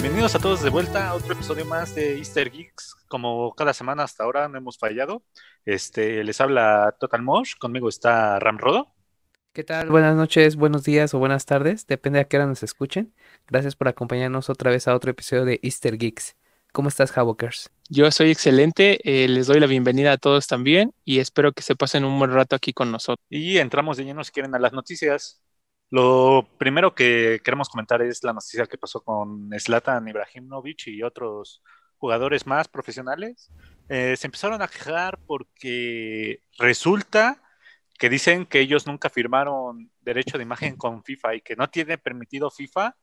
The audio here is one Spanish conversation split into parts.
Bienvenidos a todos de vuelta a otro episodio más de Easter Geeks. Como cada semana hasta ahora no hemos fallado. Este, les habla Total Mosh, conmigo está Ramrodo. ¿Qué tal? Buenas noches, buenos días o buenas tardes, depende a qué hora nos escuchen. Gracias por acompañarnos otra vez a otro episodio de Easter Geeks. ¿Cómo estás, Havokers? Yo soy excelente, eh, les doy la bienvenida a todos también y espero que se pasen un buen rato aquí con nosotros. Y entramos de lleno si quieren a las noticias. Lo primero que queremos comentar es la noticia que pasó con Zlatan Ibrahimovic y otros jugadores más profesionales. Eh, se empezaron a quejar porque resulta que dicen que ellos nunca firmaron derecho de imagen con FIFA y que no tiene permitido FIFA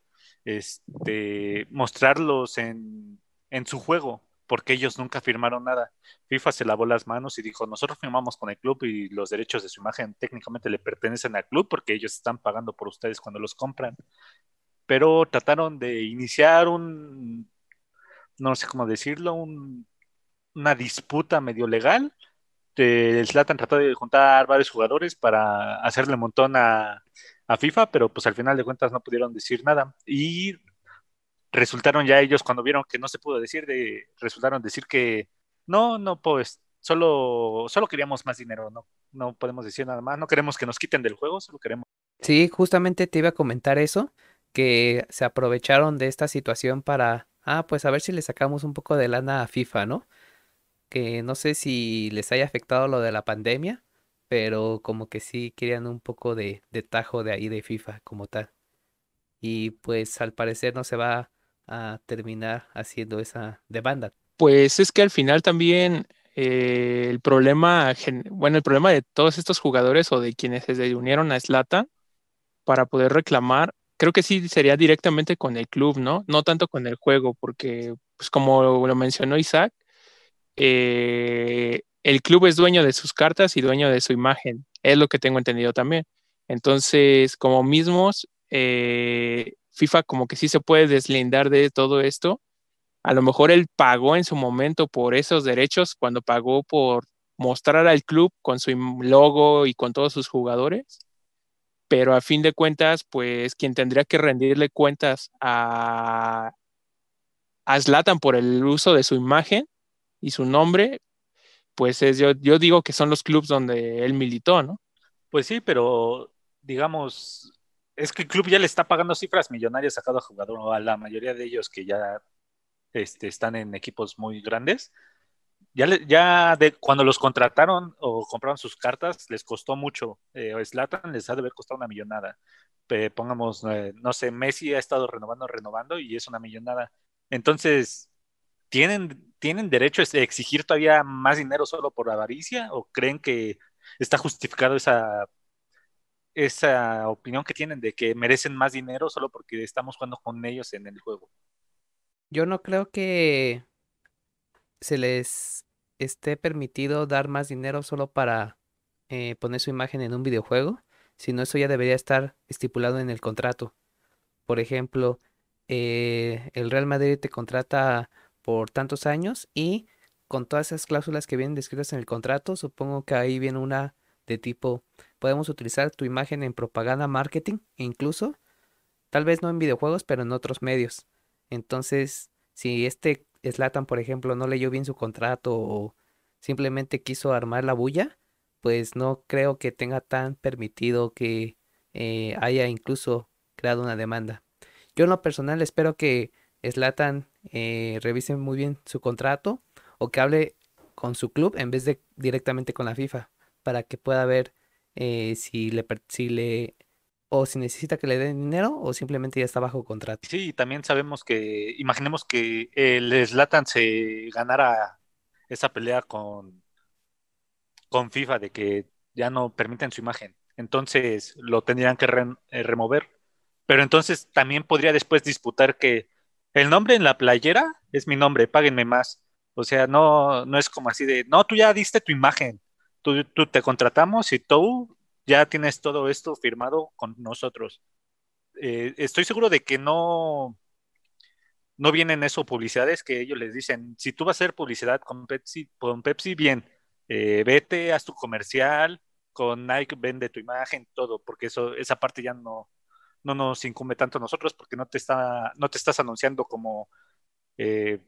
este, mostrarlos en, en su juego, porque ellos nunca firmaron nada. FIFA se lavó las manos y dijo, nosotros firmamos con el club y los derechos de su imagen técnicamente le pertenecen al club porque ellos están pagando por ustedes cuando los compran. Pero trataron de iniciar un, no sé cómo decirlo, un, una disputa medio legal el Slatan trató de juntar varios jugadores para hacerle un montón a, FIFA, pero pues al final de cuentas no pudieron decir nada. Y resultaron ya ellos, cuando vieron que no se pudo decir, de, resultaron decir que no, no, pues solo, solo queríamos más dinero, no, no podemos decir nada más, no queremos que nos quiten del juego, solo queremos. Sí, justamente te iba a comentar eso, que se aprovecharon de esta situación para, ah, pues a ver si le sacamos un poco de lana a FIFA, ¿no? que no sé si les haya afectado lo de la pandemia, pero como que sí querían un poco de, tajo de ahí de FIFA como tal. Y pues al parecer no se va a terminar haciendo esa demanda. Pues es que al final también eh, el problema, bueno, el problema de todos estos jugadores o de quienes se unieron a Slata para poder reclamar, creo que sí sería directamente con el club, ¿no? No tanto con el juego, porque pues como lo mencionó Isaac, eh, el club es dueño de sus cartas y dueño de su imagen, es lo que tengo entendido también. Entonces, como mismos, eh, FIFA como que sí se puede deslindar de todo esto. A lo mejor él pagó en su momento por esos derechos cuando pagó por mostrar al club con su logo y con todos sus jugadores, pero a fin de cuentas, pues quien tendría que rendirle cuentas a, a por el uso de su imagen y su nombre, pues es, yo, yo digo que son los clubes donde él militó, ¿no? Pues sí, pero digamos, es que el club ya le está pagando cifras millonarias a cada jugador, a la mayoría de ellos que ya este, están en equipos muy grandes. Ya, ya de, cuando los contrataron o compraron sus cartas, les costó mucho. Eh, Slatan les ha de haber costado una millonada. pongamos, eh, no sé, Messi ha estado renovando, renovando y es una millonada. Entonces, ¿tienen, ¿tienen derecho a exigir todavía más dinero solo por avaricia o creen que está justificado esa, esa opinión que tienen de que merecen más dinero solo porque estamos jugando con ellos en el juego? Yo no creo que se les esté permitido dar más dinero solo para eh, poner su imagen en un videojuego, sino eso ya debería estar estipulado en el contrato. Por ejemplo, eh, el Real Madrid te contrata por tantos años y con todas esas cláusulas que vienen descritas en el contrato, supongo que ahí viene una de tipo, podemos utilizar tu imagen en propaganda, marketing, incluso, tal vez no en videojuegos, pero en otros medios. Entonces, si este Slatan, por ejemplo, no leyó bien su contrato o simplemente quiso armar la bulla, pues no creo que tenga tan permitido que eh, haya incluso creado una demanda. Yo en lo personal espero que Slatan eh, revise muy bien su contrato o que hable con su club en vez de directamente con la FIFA para que pueda ver eh, si le si le o si necesita que le den dinero o simplemente ya está bajo contrato. Sí, también sabemos que imaginemos que el Slatan se ganara esa pelea con con FIFA de que ya no permiten su imagen. Entonces lo tendrían que eh, remover. Pero entonces también podría después disputar que el nombre en la playera es mi nombre, páguenme más. O sea, no, no es como así de, no, tú ya diste tu imagen, tú, te contratamos y tú ya tienes todo esto firmado con nosotros. Eh, estoy seguro de que no, no vienen eso publicidades que ellos les dicen, si tú vas a hacer publicidad con Pepsi, con Pepsi bien, eh, vete, haz tu comercial, con Nike vende tu imagen, todo, porque eso, esa parte ya no, no nos incumbe tanto a nosotros porque no te, está, no te estás anunciando como eh,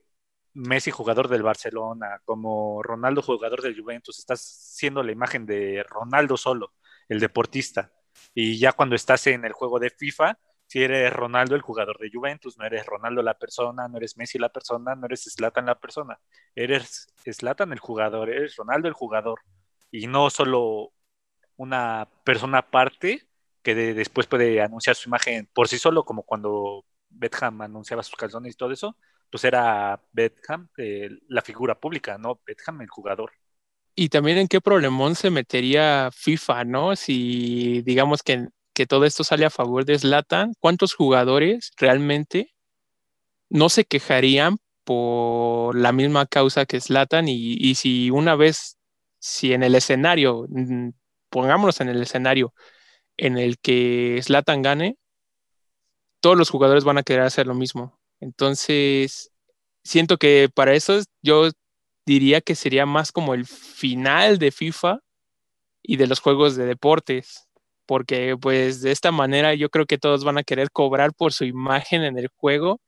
Messi jugador del Barcelona, como Ronaldo jugador del Juventus, estás siendo la imagen de Ronaldo solo, el deportista. Y ya cuando estás en el juego de FIFA, si eres Ronaldo el jugador de Juventus, no eres Ronaldo la persona, no eres Messi la persona, no eres Slatan la persona, eres Slatan el jugador, eres Ronaldo el jugador y no solo una persona aparte que después puede anunciar su imagen por sí solo, como cuando Beckham anunciaba sus calzones y todo eso, pues era Beckham eh, la figura pública, no Beckham el jugador. Y también en qué problemón se metería FIFA, ¿no? Si digamos que que todo esto sale a favor de Slatan, ¿cuántos jugadores realmente no se quejarían por la misma causa que Slatan? Y, y si una vez, si en el escenario, mm, pongámonos en el escenario en el que Slatan gane, todos los jugadores van a querer hacer lo mismo. Entonces, siento que para eso yo diría que sería más como el final de FIFA y de los juegos de deportes porque pues de esta manera yo creo que todos van a querer cobrar por su imagen en el juego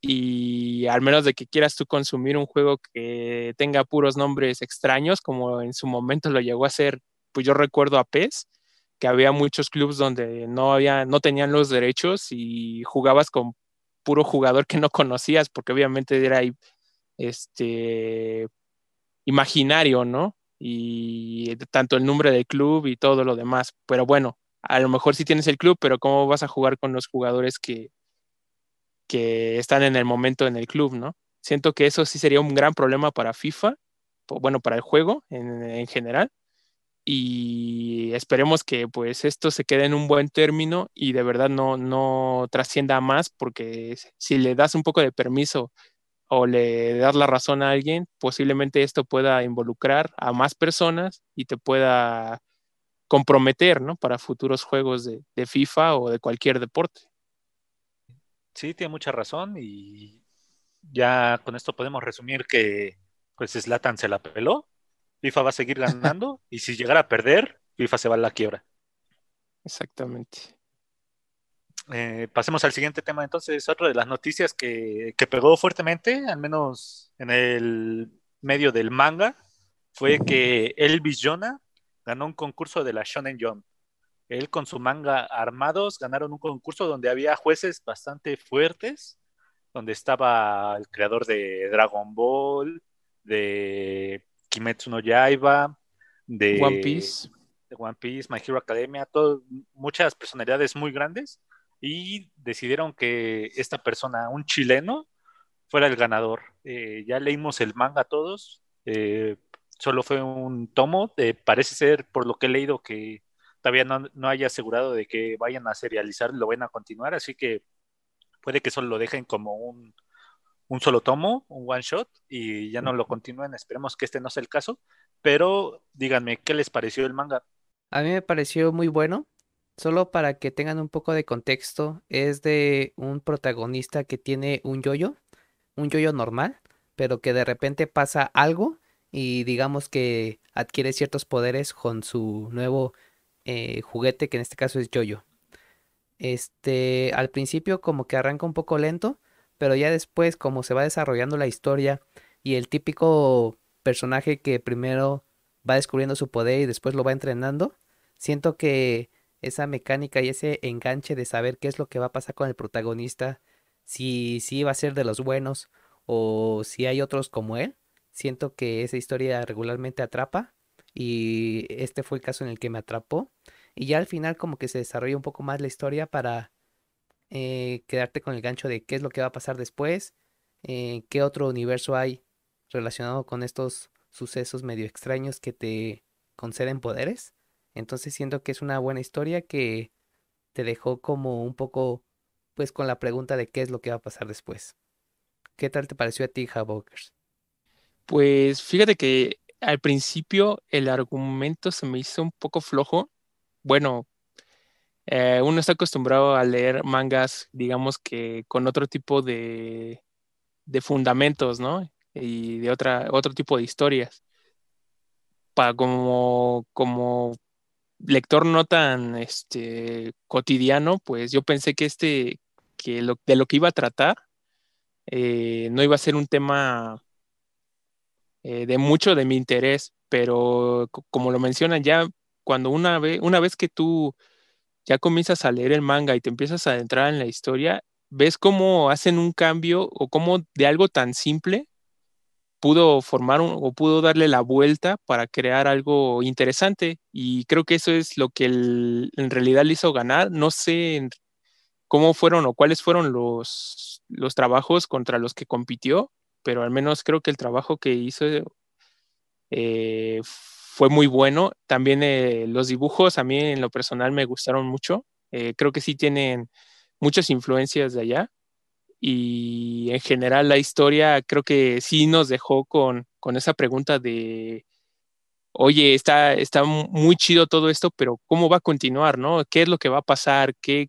y al menos de que quieras tú consumir un juego que tenga puros nombres extraños, como en su momento lo llegó a hacer, pues yo recuerdo a PES, que había muchos clubes donde no había, no tenían los derechos y jugabas con puro jugador que no conocías, porque obviamente era este imaginario, ¿no? y tanto el nombre del club y todo lo demás. Pero bueno, a lo mejor sí tienes el club, pero ¿cómo vas a jugar con los jugadores que, que están en el momento en el club, no? Siento que eso sí sería un gran problema para FIFA, bueno, para el juego en, en general. Y esperemos que pues esto se quede en un buen término y de verdad no, no trascienda más, porque si le das un poco de permiso o le das la razón a alguien, posiblemente esto pueda involucrar a más personas y te pueda comprometer, ¿no? Para futuros juegos de, FIFA o de cualquier deporte. Sí, tiene mucha razón y ya con esto podemos resumir que pues Slatan se la peló, FIFA va a seguir ganando y si llegara a perder, FIFA se va a la quiebra. Exactamente. Eh, pasemos al siguiente tema entonces. Otra de las noticias que, pegó fuertemente, al menos en el medio del manga, fue que Elvis Jonah ganó un concurso de la Shonen Jump. Él con su manga Armados ganaron un concurso donde había jueces bastante fuertes, donde estaba el creador de Dragon Ball, de Kimetsu no Yaiba, de One Piece, de One Piece, My Hero Academia, todo, muchas personalidades muy grandes y decidieron que esta persona, un chileno, fuera el ganador. Eh, ya leímos el manga todos, eh, solo fue un tomo, eh, parece ser por lo que he leído que todavía no, no haya asegurado de que vayan a serializar, lo vayan a continuar, así que puede que solo lo dejen como un, un solo tomo, un one shot, y ya no lo continúen, esperemos que este no sea el caso, pero díganme, ¿qué les pareció el manga? A mí me pareció muy bueno, Solo para que tengan un poco de contexto, es de un protagonista que tiene un yoyo, un yoyo normal, pero que de repente pasa algo y digamos que adquiere ciertos poderes con su nuevo eh, juguete, que en este caso es yoyo. Este, al principio como que arranca un poco lento, pero ya después como se va desarrollando la historia y el típico personaje que primero va descubriendo su poder y después lo va entrenando, siento que esa mecánica y ese enganche de saber qué es lo que va a pasar con el protagonista, si, si va a ser de los buenos o si hay otros como él. Siento que esa historia regularmente atrapa y este fue el caso en el que me atrapó. Y ya al final como que se desarrolla un poco más la historia para eh, quedarte con el gancho de qué es lo que va a pasar después, eh, qué otro universo hay relacionado con estos sucesos medio extraños que te conceden poderes. Entonces siento que es una buena historia que te dejó como un poco pues con la pregunta de qué es lo que va a pasar después. ¿Qué tal te pareció a ti, Havokers? Pues fíjate que al principio el argumento se me hizo un poco flojo. Bueno, eh, uno está acostumbrado a leer mangas, digamos que con otro tipo de, de fundamentos, ¿no? Y de otra, otro tipo de historias. Para como, como lector no tan este, cotidiano, pues yo pensé que este, que lo, de lo que iba a tratar, eh, no iba a ser un tema eh, de mucho de mi interés, pero como lo mencionan ya, cuando una vez, una vez que tú ya comienzas a leer el manga y te empiezas a adentrar en la historia, ves cómo hacen un cambio o cómo de algo tan simple pudo formar un, o pudo darle la vuelta para crear algo interesante. Y creo que eso es lo que en realidad le hizo ganar. No sé cómo fueron o cuáles fueron los, los trabajos contra los que compitió, pero al menos creo que el trabajo que hizo eh, fue muy bueno. También eh, los dibujos a mí en lo personal me gustaron mucho. Eh, creo que sí tienen muchas influencias de allá. Y en general la historia creo que sí nos dejó con, con esa pregunta de, oye, está, está muy chido todo esto, pero ¿cómo va a continuar? ¿no? ¿Qué es lo que va a pasar? ¿Qué,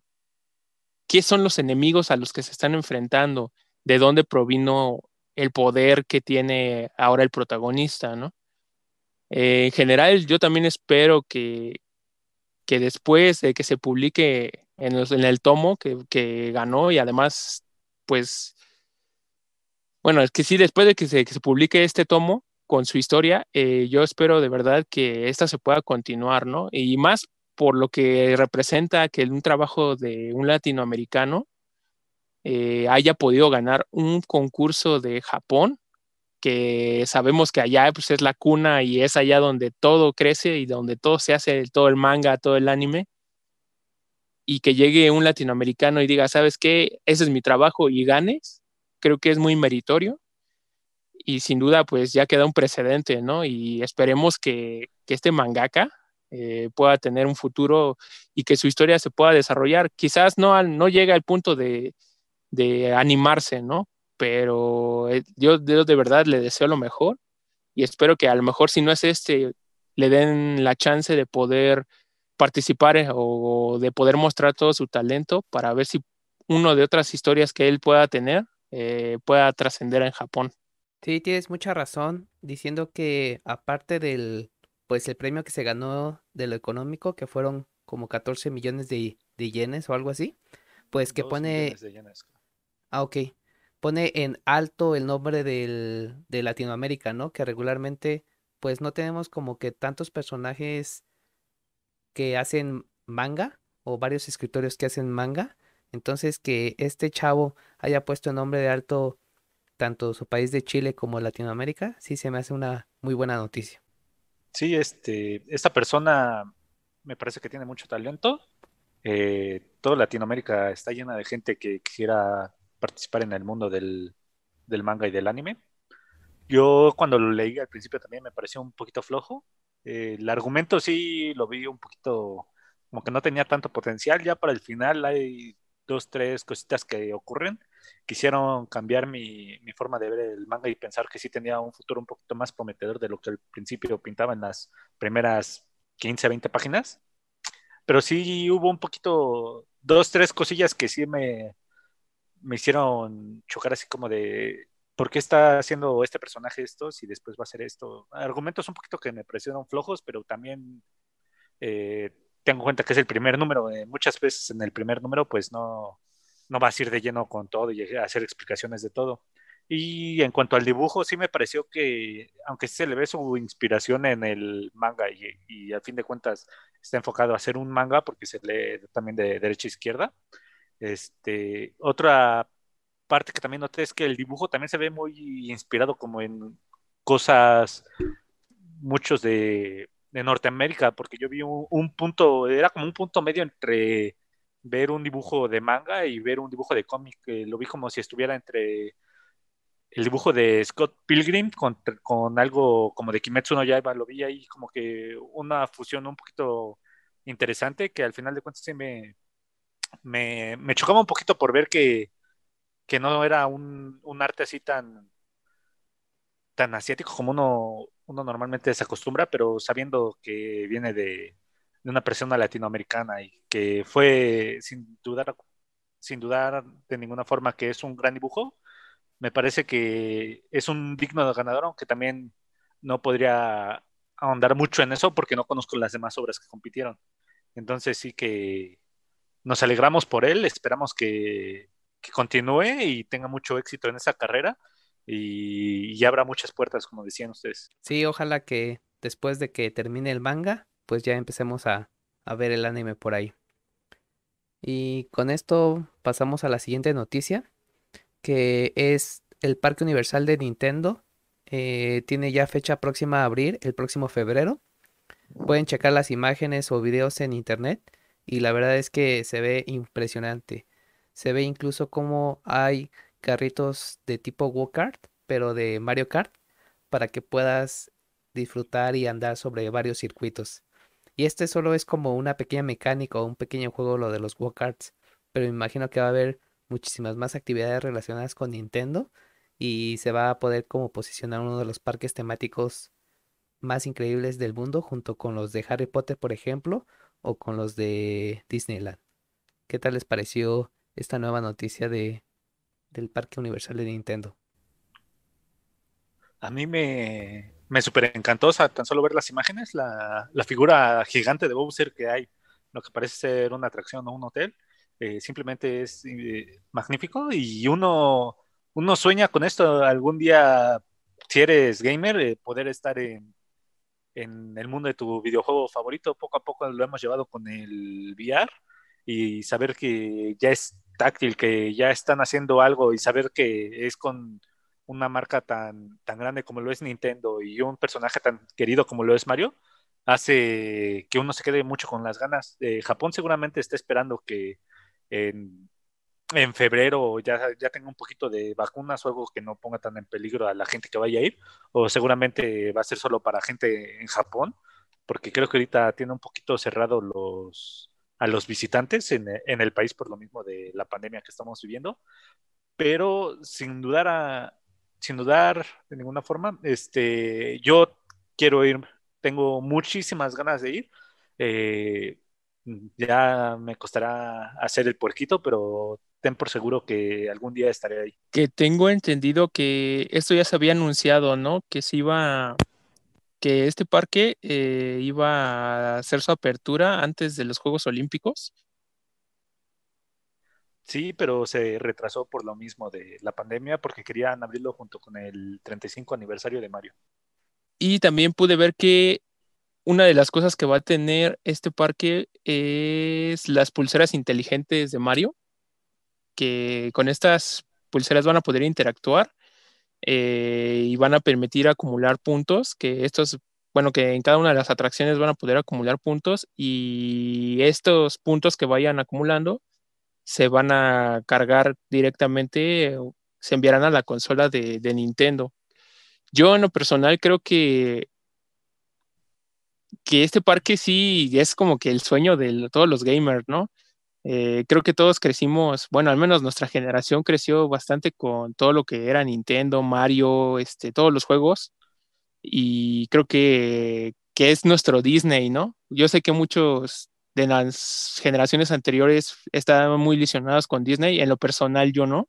¿Qué son los enemigos a los que se están enfrentando? ¿De dónde provino el poder que tiene ahora el protagonista? ¿no? Eh, en general, yo también espero que, que después de que se publique en, el tomo que, ganó y además, pues, bueno, es que sí, después de que se, publique este tomo con su historia, eh, yo espero de verdad que esta se pueda continuar, ¿no? Y más por lo que representa que un trabajo de un latinoamericano eh, haya podido ganar un concurso de Japón que sabemos que allá pues, es la cuna y es allá donde todo crece y donde todo se hace, todo el manga, todo el anime, y que llegue un latinoamericano y diga, ¿sabes qué? Ese es mi trabajo y ganes, creo que es muy meritorio. Y sin duda, pues ya queda un precedente, ¿no? Y esperemos que, que este mangaka eh, pueda tener un futuro y que su historia se pueda desarrollar. Quizás no, no llegue al punto de, de animarse, ¿no? pero eh, yo, de verdad le deseo lo mejor y espero que a lo mejor si no es este, le den la chance de poder participar eh, o de poder mostrar todo su talento para ver si uno de otras historias que él pueda tener eh, pueda trascender en Japón. Sí, tienes mucha razón diciendo que aparte del pues el premio que se ganó de lo económico que fueron como 14 millones de, de yenes o algo así, pues que Dos pone de yenes. Ah, ok pone en alto el nombre de Latinoamérica, ¿no? Que regularmente pues no tenemos como que tantos personajes que hacen manga o varios escritores que hacen manga. Entonces que este chavo haya puesto el nombre de alto tanto su país de Chile como Latinoamérica, sí se me hace una muy buena noticia. Sí, este, esta persona me parece que tiene mucho talento. Eh, toda Latinoamérica está llena de gente que quisiera participar en el mundo del, del manga y del anime. Yo cuando lo leí al principio también me pareció un poquito flojo. Eh, el argumento sí lo vi un poquito como que no tenía tanto potencial. Ya para el final hay dos, tres cositas que ocurren. Quisieron cambiar mi, mi forma de ver el manga y pensar que sí tenía un futuro un poquito más prometedor de lo que al principio pintaba en las primeras 15, 20 páginas. Pero sí hubo un poquito, dos, tres cosillas que sí me, me hicieron chocar así como de, ¿por qué está haciendo este personaje esto si después va a hacer esto? Argumentos un poquito que me parecieron flojos, pero también eh, tengo en cuenta que es el primer número. Eh, muchas veces en el primer número pues no, no vas a ir de lleno con todo y hacer explicaciones de todo. Y en cuanto al dibujo, sí me pareció que, aunque se le ve su inspiración en el manga y, y al fin de cuentas está enfocado a hacer un manga porque se lee también de derecha a izquierda, este, otra parte que también noté es que el dibujo también se ve muy inspirado como en cosas muchos de, Norteamérica, porque yo vi un, punto, era como un punto medio entre ver un dibujo de manga y ver un dibujo de cómic, eh, lo vi como si estuviera entre el dibujo de Scott Pilgrim con, con algo como de Kimetsu no Yaiba, lo vi ahí como que una fusión un poquito interesante que al final de cuentas sí me, me, chocaba un poquito por ver que, que no era un, un, arte así tan, tan asiático como uno, uno normalmente se acostumbra, pero sabiendo que viene de, de una persona latinoamericana y que fue sin dudar, sin dudar de ninguna forma que es un gran dibujo, me parece que es un digno ganador, aunque también no podría ahondar mucho en eso porque no conozco las demás obras que compitieron. Entonces sí que nos alegramos por él, esperamos que, que continúe y tenga mucho éxito en esa carrera y, y, abra muchas puertas, como decían ustedes. Sí, ojalá que después de que termine el manga, pues ya empecemos a, a ver el anime por ahí. Y con esto pasamos a la siguiente noticia, que es el Parque Universal de Nintendo. Eh, tiene ya fecha próxima a abrir, el próximo febrero. Pueden checar las imágenes o videos en internet y la verdad es que se ve impresionante. Se ve incluso como hay carritos de tipo go-kart, pero de Mario Kart, para que puedas disfrutar y andar sobre varios circuitos. Y este solo es como una pequeña mecánica o un pequeño juego lo de los go-karts, pero me imagino que va a haber muchísimas más actividades relacionadas con Nintendo y se va a poder como posicionar uno de los parques temáticos más increíbles del mundo junto con los de Harry Potter, por ejemplo, o con los de Disneyland. ¿Qué tal les pareció esta nueva noticia de del Parque Universal de Nintendo? A mí me, me super encantó, o sea, tan solo ver las imágenes, la, la, figura gigante de Bowser que hay, lo que parece ser una atracción o un hotel, eh, simplemente es eh, magnífico y uno, uno sueña con esto algún día, si eres gamer, eh, poder estar en, en el mundo de tu videojuego favorito. Poco a poco lo hemos llevado con el VR y saber que ya es táctil, que ya están haciendo algo y saber que es con una marca tan, tan grande como lo es Nintendo y un personaje tan querido como lo es Mario, hace que uno se quede mucho con las ganas. Eh, Japón seguramente está esperando que en, en febrero ya, ya tenga un poquito de vacunas o algo que no ponga tan en peligro a la gente que vaya a ir, o seguramente va a ser solo para gente en Japón, porque creo que ahorita tiene un poquito cerrado los a los visitantes en, en el país por lo mismo de la pandemia que estamos viviendo, pero sin dudar a, sin dudar de ninguna forma. Este, yo quiero ir, tengo muchísimas ganas de ir. Eh, ya me costará hacer el puerquito, pero ten por seguro que algún día estaré ahí. Que tengo entendido que esto ya se había anunciado, ¿no? Que se iba, que este parque eh, iba a hacer su apertura antes de los Juegos Olímpicos. Sí, pero se retrasó por lo mismo de la pandemia porque querían abrirlo junto con el 35 aniversario de Mario. Y también pude ver que una de las cosas que va a tener este parque es las pulseras inteligentes de Mario, que con estas pulseras van a poder interactuar eh, y van a permitir acumular puntos, que estos, bueno, que en cada una de las atracciones van a poder acumular puntos y estos puntos que vayan acumulando se van a cargar directamente, se enviarán a la consola de, de Nintendo. Yo en lo personal creo que, que este parque sí es como que el sueño de todos los gamers, ¿no? Eh, creo que todos crecimos, bueno, al menos nuestra generación creció bastante con todo lo que era Nintendo, Mario, este, todos los juegos. Y creo que, que es nuestro Disney, ¿no? Yo sé que muchos de las generaciones anteriores estaban muy ilusionados con Disney, en lo personal yo no,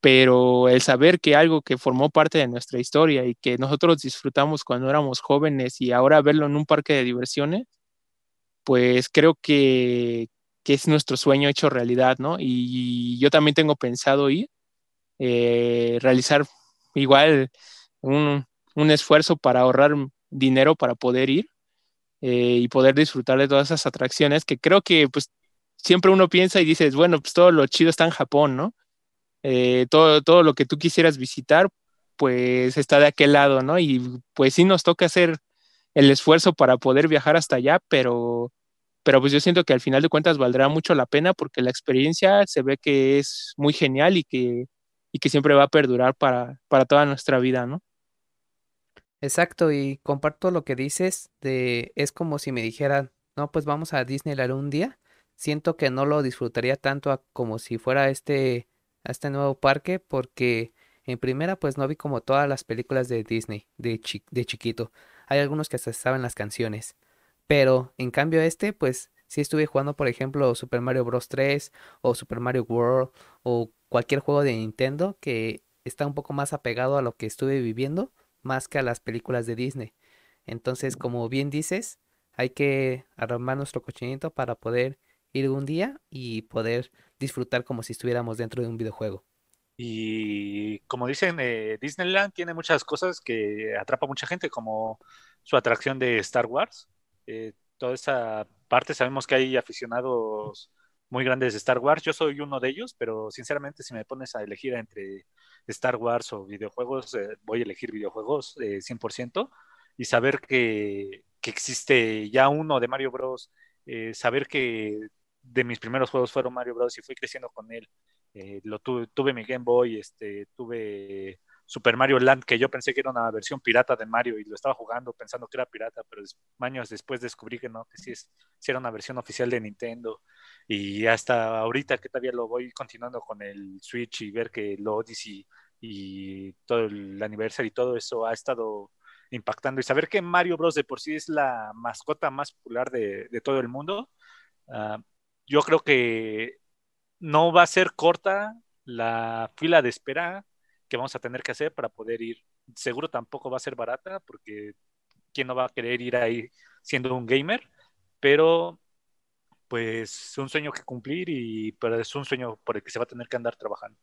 pero el saber que algo que formó parte de nuestra historia y que nosotros disfrutamos cuando éramos jóvenes y ahora verlo en un parque de diversiones, pues creo que, que es nuestro sueño hecho realidad, ¿no? Y yo también tengo pensado ir, eh, realizar igual un, esfuerzo para ahorrar dinero para poder ir eh, y poder disfrutar de todas esas atracciones que creo que pues siempre uno piensa y dices, bueno, pues todo lo chido está en Japón, ¿no? Eh, todo, todo lo que tú quisieras visitar, pues está de aquel lado, ¿no? Y pues sí nos toca hacer el esfuerzo para poder viajar hasta allá, pero, pero pues yo siento que al final de cuentas valdrá mucho la pena porque la experiencia se ve que es muy genial y que, y que siempre va a perdurar para, para toda nuestra vida, ¿no? Exacto, y comparto lo que dices de es como si me dijeran, no, pues vamos a Disneyland un día. Siento que no lo disfrutaría tanto como si fuera este, a este nuevo parque, porque En primera, pues no vi como todas las películas de Disney de, de chiquito. Hay algunos que hasta saben las canciones. Pero en cambio este, pues sí estuve jugando, por ejemplo, Super Mario Bros. 3 o Super Mario World o cualquier juego de Nintendo que está un poco más apegado a lo que estuve viviendo más que a las películas de Disney. Entonces, como bien dices, hay que armar nuestro cochinito para poder ir un día y poder disfrutar como si estuviéramos dentro de un videojuego. Y como dicen, eh, Disneyland tiene muchas cosas que atrapa a mucha gente, como su atracción de Star Wars. Eh, toda esa parte, sabemos que hay aficionados muy grandes de Star Wars. Yo soy uno de ellos, pero sinceramente si me pones a elegir entre Star Wars o videojuegos, eh, voy a elegir videojuegos 100% y saber que, que, existe ya uno de Mario Bros. saber que de mis primeros juegos fueron Mario Bros. y fui creciendo con él. Eh, lo tuve, tuve, mi Game Boy, este, tuve Super Mario Land, que yo pensé que era una versión pirata de Mario y lo estaba jugando pensando que era pirata, pero años después descubrí que no, que sí, es, era una versión oficial de Nintendo. Y hasta ahorita que todavía lo voy continuando con el Switch y ver que lo Odyssey y todo el aniversario y todo eso ha estado impactando. Y saber que Mario Bros. de por sí es la mascota más popular de, todo el mundo, uh, yo creo que no va a ser corta la fila de espera que vamos a tener que hacer para poder ir. Seguro tampoco va a ser barata porque quién no va a querer ir ahí siendo un gamer, pero pues un sueño que cumplir y pero es un sueño por el que se va a tener que andar trabajando.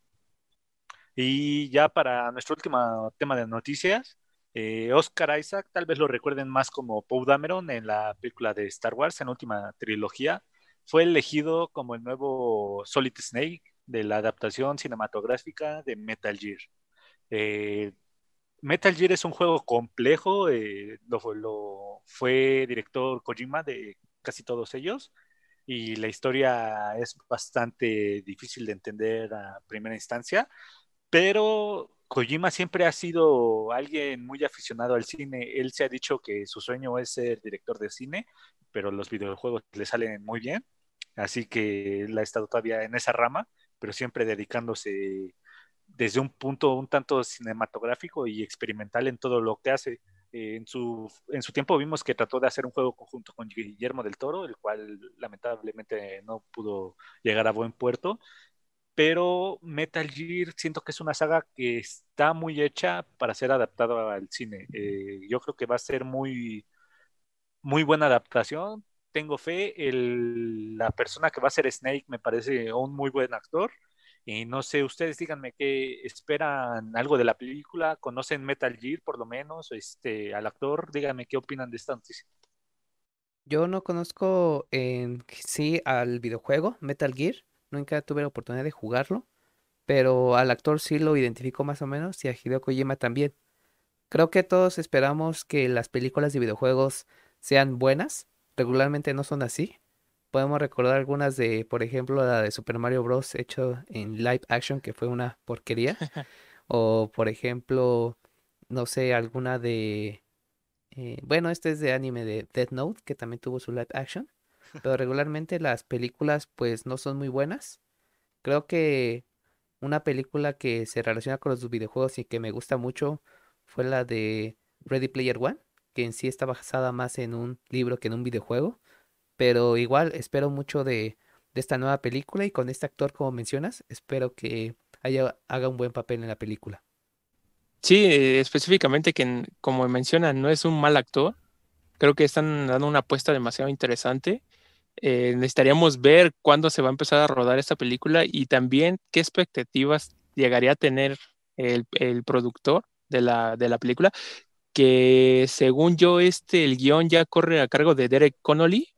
Y ya para nuestro último tema de noticias, eh, Oscar Isaac, tal vez lo recuerden más como Poe Dameron en la película de Star Wars, en la última trilogía, fue elegido como el nuevo Solid Snake de la adaptación cinematográfica de Metal Gear. Eh, Metal Gear es un juego complejo, eh, lo, fue director Kojima de casi todos ellos y la historia es bastante difícil de entender a primera instancia, pero Kojima siempre ha sido alguien muy aficionado al cine. Él se ha dicho que su sueño es ser director de cine, pero los videojuegos le salen muy bien. Así que él ha estado todavía en esa rama, pero siempre dedicándose desde un punto un tanto cinematográfico y experimental en todo lo que hace. en, su, en su tiempo vimos que trató de hacer un juego conjunto con Guillermo del Toro, el cual lamentablemente no pudo llegar a buen puerto. Pero Metal Gear siento que es una saga que está muy hecha para ser adaptada al cine. Eh, yo creo que va a ser muy, muy buena adaptación tengo fe. la persona que va a ser Snake me parece un muy buen actor. Y no sé, ustedes díganme qué esperan algo de la película, conocen Metal Gear por lo menos, este, al actor, díganme qué opinan de esta noticia. Yo no conozco sí al videojuego Metal Gear, nunca tuve la oportunidad de jugarlo, pero al actor sí lo identifico más o menos y a Hideo Kojima también. Creo que todos esperamos que las películas de videojuegos sean buenas, regularmente no son así. Podemos recordar algunas de, por ejemplo, la de Super Mario Bros. hecho en live action, que fue una porquería. o, por ejemplo, no sé, alguna de... Eh, bueno, este es de anime de Death Note, que también tuvo su live action. Pero regularmente las películas pues no son muy buenas. Creo que una película que se relaciona con los videojuegos y que me gusta mucho fue la de Ready Player One que en sí está basada más en un libro que en un videojuego. Pero igual espero mucho de, esta nueva película y con este actor como mencionas, espero que haya, haga un buen papel en la película. Sí, específicamente que como mencionan, no es un mal actor. Creo que están dando una apuesta demasiado interesante. Eh, necesitaríamos ver cuándo se va a empezar a rodar esta película y también qué expectativas llegaría a tener el, el productor de la, de la película que según yo, este, el guion ya corre a cargo de Derek Connolly,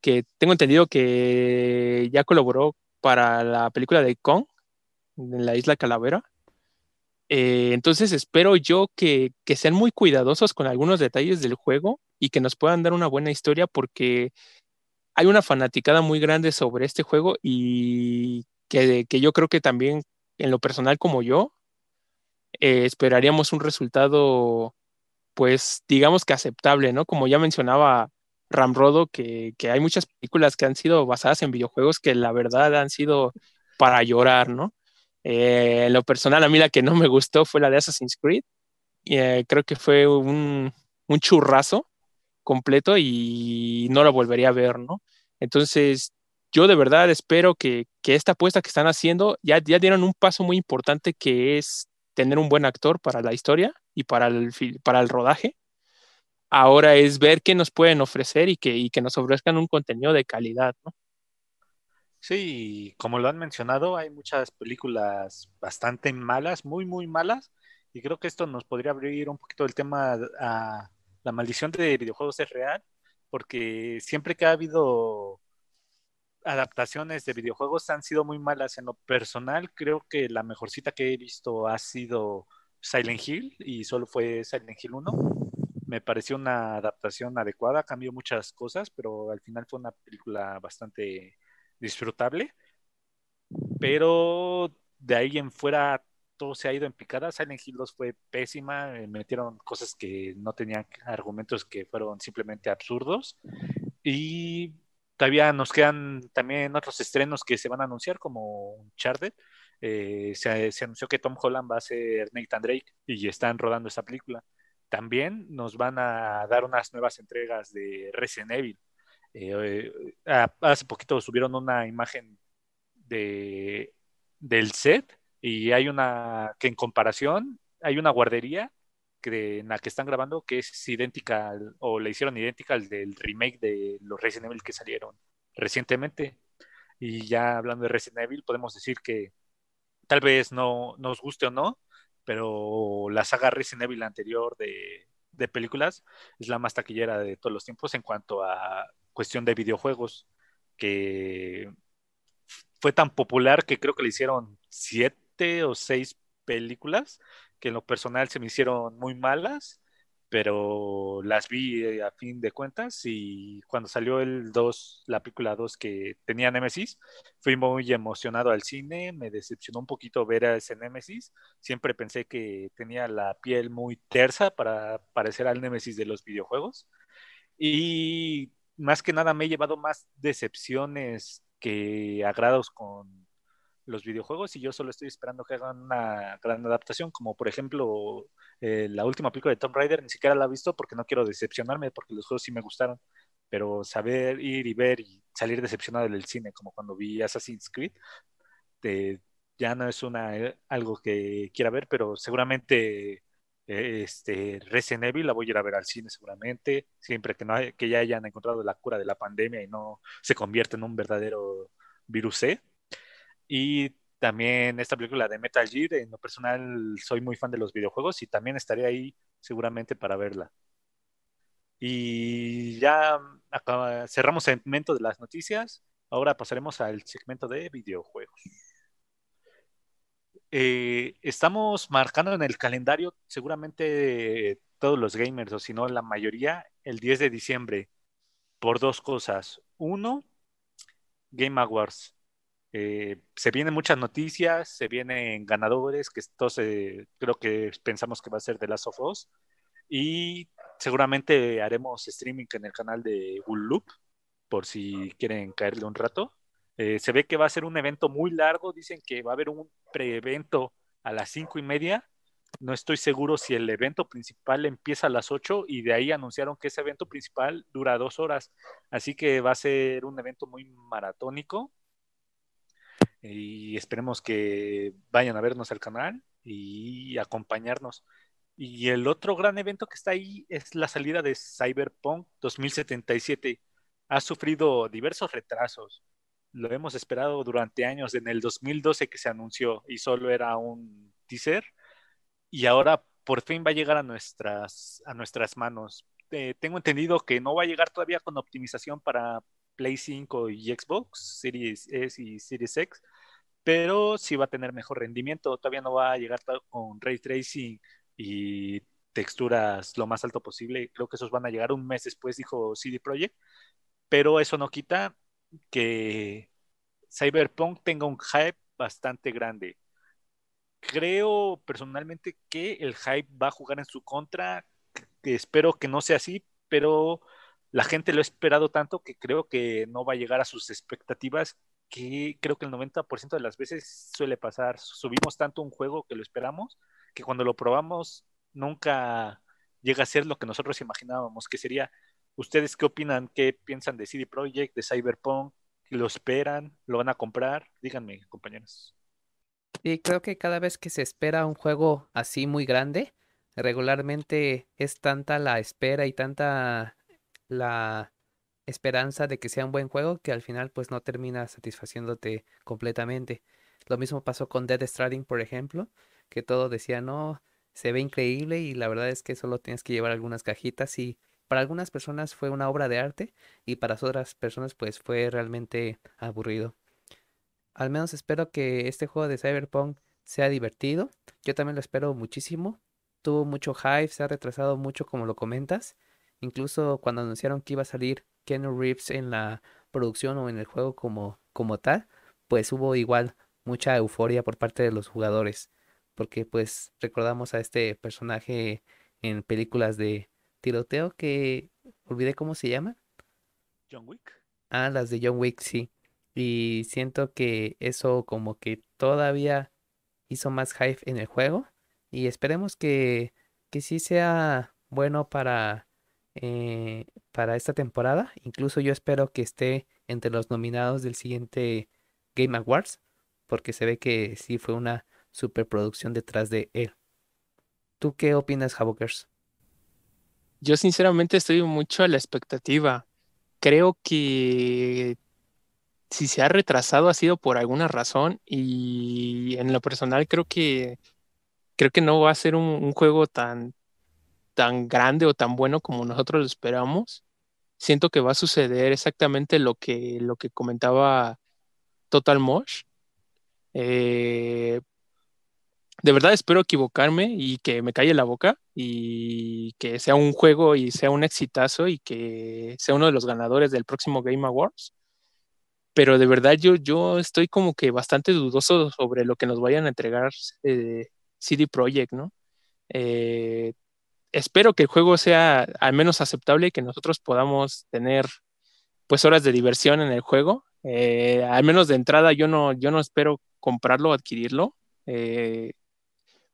que tengo entendido que ya colaboró para la película de Kong, en la isla Calavera. Eh, entonces espero yo que, que, sean muy cuidadosos con algunos detalles del juego y que nos puedan dar una buena historia porque hay una fanaticada muy grande sobre este juego y que, que yo creo que también en lo personal como yo eh, esperaríamos un resultado pues digamos que aceptable, ¿no? Como ya mencionaba Ramrodo, que, que hay muchas películas que han sido basadas en videojuegos que la verdad han sido para llorar, ¿no? Eh, en lo personal, a mí la que no me gustó fue la de Assassin's Creed. Eh, creo que fue un, un, churrazo completo y no la volvería a ver, ¿no? Entonces, yo de verdad espero que, que esta apuesta que están haciendo ya, ya dieron un paso muy importante que es tener un buen actor para la historia y para el, para el rodaje. Ahora es ver qué nos pueden ofrecer y que, y que nos ofrezcan un contenido de calidad, ¿no? Sí, como lo han mencionado, hay muchas películas bastante malas, muy, muy malas, y creo que esto nos podría abrir un poquito el tema a la maldición de videojuegos es real, porque siempre que ha habido adaptaciones de videojuegos han sido muy malas. En lo personal, creo que la mejorcita que he visto ha sido Silent Hill y solo fue Silent Hill 1. Me pareció una adaptación adecuada, cambió muchas cosas, pero al final fue una película bastante disfrutable. Pero de ahí en fuera todo se ha ido en picada. Silent Hill 2 fue pésima, eh, metieron cosas que no tenían argumentos que fueron simplemente absurdos. Y todavía nos quedan también otros estrenos que se van a anunciar, como Uncharted. Eh, se, anunció que Tom Holland va a ser Nathan Drake y están rodando esa película. También nos van a dar unas nuevas entregas de Resident Evil. Eh, eh, hace poquito subieron una imagen de, del set y hay una que en comparación hay una guardería que, en la que están grabando que es idéntica o le hicieron idéntica al del remake de los Resident Evil que salieron recientemente. Y ya hablando de Resident Evil, podemos decir que tal vez no nos guste o no, pero la saga Resident Evil anterior de, de películas es la más taquillera de todos los tiempos en cuanto a cuestión de videojuegos, que fue tan popular que creo que le hicieron siete o seis películas, que en lo personal se me hicieron muy malas, pero las vi eh, a fin de cuentas y cuando salió el 2, la película 2 que tenía Nemesis, fui muy emocionado al cine, me decepcionó un poquito ver a ese Nemesis, siempre pensé que tenía la piel muy tersa para parecer al Nemesis de los videojuegos y más que nada me he llevado más decepciones que agrados con los videojuegos y yo solo estoy esperando que hagan una gran adaptación, como por ejemplo eh, la última película de Tomb Raider, ni siquiera la he visto porque no quiero decepcionarme, porque los juegos sí me gustaron, pero saber ir y ver y salir decepcionado del cine, como cuando vi Assassin's Creed, ya no es una, eh, algo que quiera ver, pero seguramente este, Resident Evil la voy a ir a ver al cine seguramente, siempre que, no que ya hayan encontrado la cura de la pandemia y no se convierta en un verdadero virus C. Y también esta película de Metal Gear, en lo personal soy muy fan de los videojuegos y también estaré ahí seguramente para verla. Y ya cerramos el segmento de las noticias, ahora pasaremos al segmento de videojuegos. Eh, estamos marcando en el calendario, seguramente todos los gamers, o si no la mayoría, el 10 de diciembre, por dos cosas. Uno, Game Awards. Eh, se vienen muchas noticias, se vienen ganadores, que esto creo que pensamos que va a ser de Last of Us. Y seguramente haremos streaming en el canal de Loop, por si quieren caerle un rato. Eh, se ve que va a ser un evento muy largo, dicen que va a haber un pre-evento a las cinco y media. No estoy seguro si el evento principal empieza a las ocho y de ahí anunciaron que ese evento principal dura dos horas. Así que va a ser un evento muy maratónico. Y esperemos que vayan a vernos al canal y acompañarnos. Y el otro gran evento que está ahí es la salida de Cyberpunk 2077. Ha sufrido diversos retrasos lo hemos esperado durante años, en el 2012 que se anunció y solo era un teaser, y ahora por fin va a llegar a nuestras, a nuestras manos. Eh, tengo entendido que no va a llegar todavía con optimización para Play 5 y Xbox, Series S y Series X, pero sí va a tener mejor rendimiento. Todavía no va a llegar con ray tracing y texturas lo más alto posible. Creo que esos van a llegar un mes después, dijo CD Projekt, pero eso no quita que Cyberpunk tenga un hype bastante grande. Creo personalmente que el hype va a jugar en su contra, espero que no sea así, pero la gente lo ha esperado tanto que creo que no va a llegar a sus expectativas que creo que el 90% de las veces suele pasar. Subimos tanto un juego que lo esperamos, que cuando lo probamos nunca llega a ser lo que nosotros imaginábamos que sería. ¿Ustedes qué opinan? ¿Qué piensan de CD Projekt, de Cyberpunk? ¿Lo esperan? ¿Lo van a comprar? Díganme, compañeros. Y creo que cada vez que se espera un juego así muy grande, regularmente es tanta la espera y tanta la esperanza de que sea un buen juego que al final pues no termina satisfaciéndote completamente. Lo mismo pasó con Dead Stranding, por ejemplo, que todo decía, no, se ve increíble y la verdad es que solo tienes que llevar algunas cajitas y para algunas personas fue una obra de arte y para otras personas pues fue realmente aburrido. Al menos espero que este juego de Cyberpunk sea divertido. Yo también lo espero muchísimo. Tuvo mucho hype, se ha retrasado mucho como lo comentas. Incluso cuando anunciaron que iba a salir Ken Reeves en la producción o en el juego como, como tal, pues hubo igual mucha euforia por parte de los jugadores. Porque pues recordamos a este personaje en películas de tiroteo que olvidé cómo se llama. John Wick. Ah, las de John Wick, sí. Y siento que eso como que todavía hizo más hype en el juego. Y esperemos que, que sí sea bueno para, eh, para esta temporada. Incluso yo espero que esté entre los nominados del siguiente Game Awards. Porque se ve que sí fue una superproducción detrás de él. ¿Tú qué opinas, Havokers? Yo sinceramente estoy mucho a la expectativa. Creo que si se ha retrasado ha sido por alguna razón y en lo personal creo que creo que no va a ser un, juego tan tan grande o tan bueno como nosotros lo esperamos. Siento que va a suceder exactamente lo que lo que comentaba Total Mosh. Eh, de verdad espero equivocarme y que me calle la boca y que sea un juego y sea un exitazo y que sea uno de los ganadores del próximo Game Awards pero de verdad yo, yo estoy como que bastante dudoso sobre lo que nos vayan a entregar eh, CD Projekt, ¿no? Eh, espero que el juego sea al menos aceptable y que nosotros podamos tener pues horas de diversión en el juego. Eh, al menos de entrada yo no, yo no espero comprarlo o adquirirlo.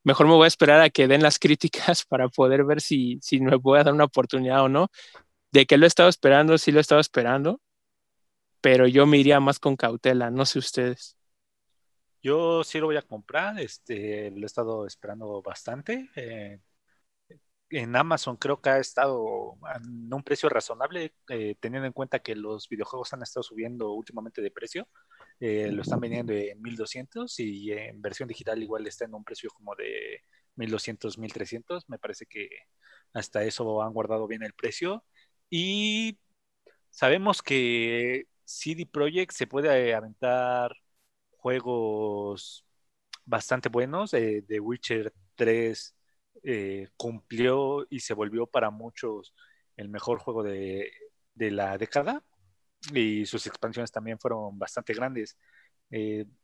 mejor me voy a esperar a que den las críticas para poder ver si, si me voy a dar una oportunidad o no. De que lo he estado esperando, sí lo he estado esperando pero yo me iría más con cautela, no sé ustedes. Yo sí lo voy a comprar, este, lo he estado esperando bastante. Eh, en Amazon creo que ha estado en un precio razonable, eh, teniendo en cuenta que los videojuegos han estado subiendo últimamente de precio. Eh, lo están vendiendo en 1200 y en versión digital igual está en un precio como de 1200, 1300. Me parece que hasta eso han guardado bien el precio. Y sabemos que CD Projekt se puede aventar juegos bastante buenos. The eh, Witcher 3 eh, cumplió y se volvió para muchos el mejor juego de, la década y sus expansiones también fueron bastante grandes.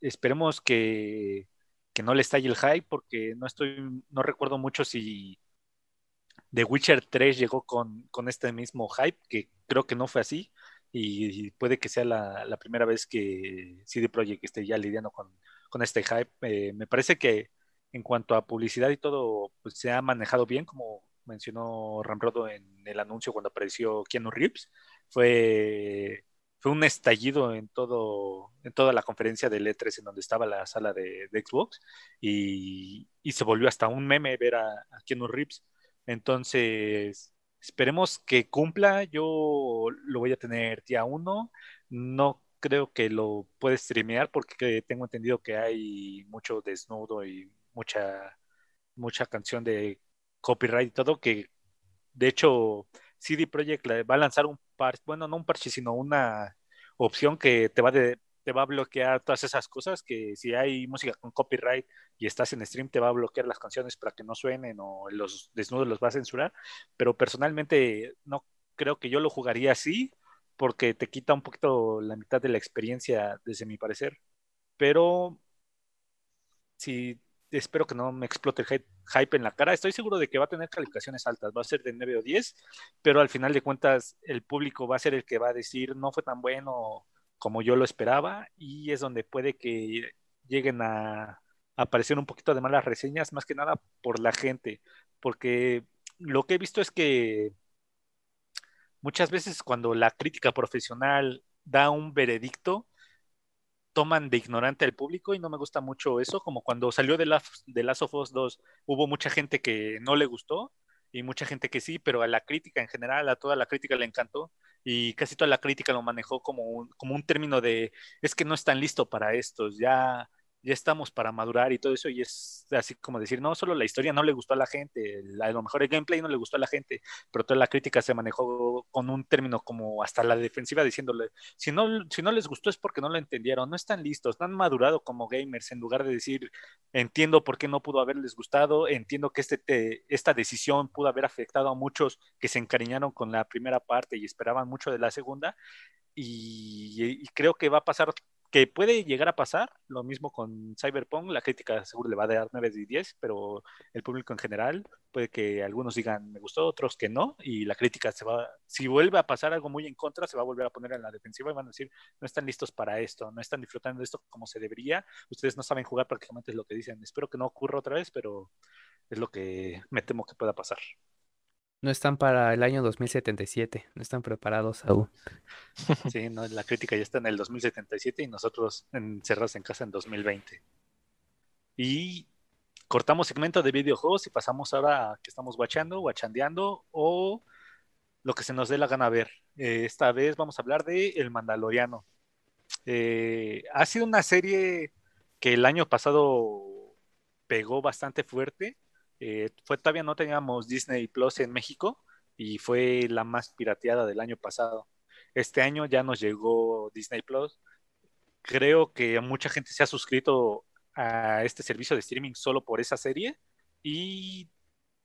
esperemos que, que, no le estalle el hype porque no estoy, no recuerdo mucho si The Witcher 3 llegó con, con este mismo hype, que creo que no fue así y puede que sea la, primera vez que CD Projekt esté ya lidiando con, este hype. Eh, me parece que en cuanto a publicidad y todo, pues se ha manejado bien, como mencionó Ramrodo en el anuncio cuando apareció Keanu Reeves. Fue, fue un estallido en, todo, en toda la conferencia del E3 en donde estaba la sala de, Xbox y, se volvió hasta un meme ver a, a Keanu Reeves. Entonces, Esperemos que cumpla. Yo lo voy a tener día uno. No creo que lo pueda streamear porque tengo entendido que hay mucho desnudo y mucha, mucha canción de copyright y todo que de hecho CD Projekt va a lanzar un parche, bueno, no un parche, sino una opción que te va te va a bloquear todas esas cosas, que si hay música con copyright y estás en stream, te va a bloquear las canciones para que no suenen o los desnudos los va a censurar, pero personalmente no creo que yo lo jugaría así, porque te quita un poquito la mitad de la experiencia desde mi parecer, pero si espero que no me explote el hype en la cara. Estoy seguro de que va a tener calificaciones altas, va a ser de 9 o 10, pero al final de cuentas el público va a ser el que va a decir no fue tan bueno como yo lo esperaba y es donde puede que lleguen a, aparecer un poquito de malas reseñas, más que nada por la gente, porque lo que he visto es que muchas veces cuando la crítica profesional da un veredicto, toman de ignorante al público y no me gusta mucho eso, como cuando salió de, la, de Last of Us 2, hubo mucha gente que no le gustó y mucha gente que sí, pero a la crítica en general, a toda la crítica le encantó y casi toda la crítica lo manejó como un, como un término de es que no están listos para estos, ya ya estamos para madurar y todo eso, y es así como decir, no, solo la historia no le gustó a la gente, a lo mejor el gameplay no le gustó a la gente, pero toda la crítica se manejó con un término como hasta la defensiva diciéndole, si no, si no les gustó es porque no lo entendieron, no están listos, no han madurado como gamers, en lugar de decir, entiendo por qué no pudo haberles gustado, entiendo que este esta decisión pudo haber afectado a muchos que se encariñaron con la primera parte y esperaban mucho de la segunda, y creo que va a pasar que puede llegar a pasar, lo mismo con Cyberpunk, la crítica seguro le va a dar 9 de 10, pero el público en general puede que algunos digan me gustó, otros que no, y la crítica se va, si vuelve a pasar algo muy en contra, se va a volver a poner en la defensiva y van a decir no están listos para esto, no están disfrutando de esto como se debería, ustedes no saben jugar prácticamente es lo que dicen, espero que no ocurra otra vez, pero es lo que me temo que pueda pasar. No están para el año 2077, no están preparados aún. Sí, no, la crítica ya está en el 2077 y nosotros encerrados en casa en 2020. Y cortamos segmento de videojuegos y pasamos ahora a que estamos guachando, guachandeando o lo que se nos dé la gana ver. Eh, esta vez vamos a hablar de El Mandaloriano. Eh, ha sido una serie que el año pasado pegó bastante fuerte eh, fue todavía no teníamos Disney Plus en México y fue la más pirateada del año pasado. Este año ya nos llegó Disney Plus. Creo que mucha gente se ha suscrito a este servicio de streaming solo por esa serie y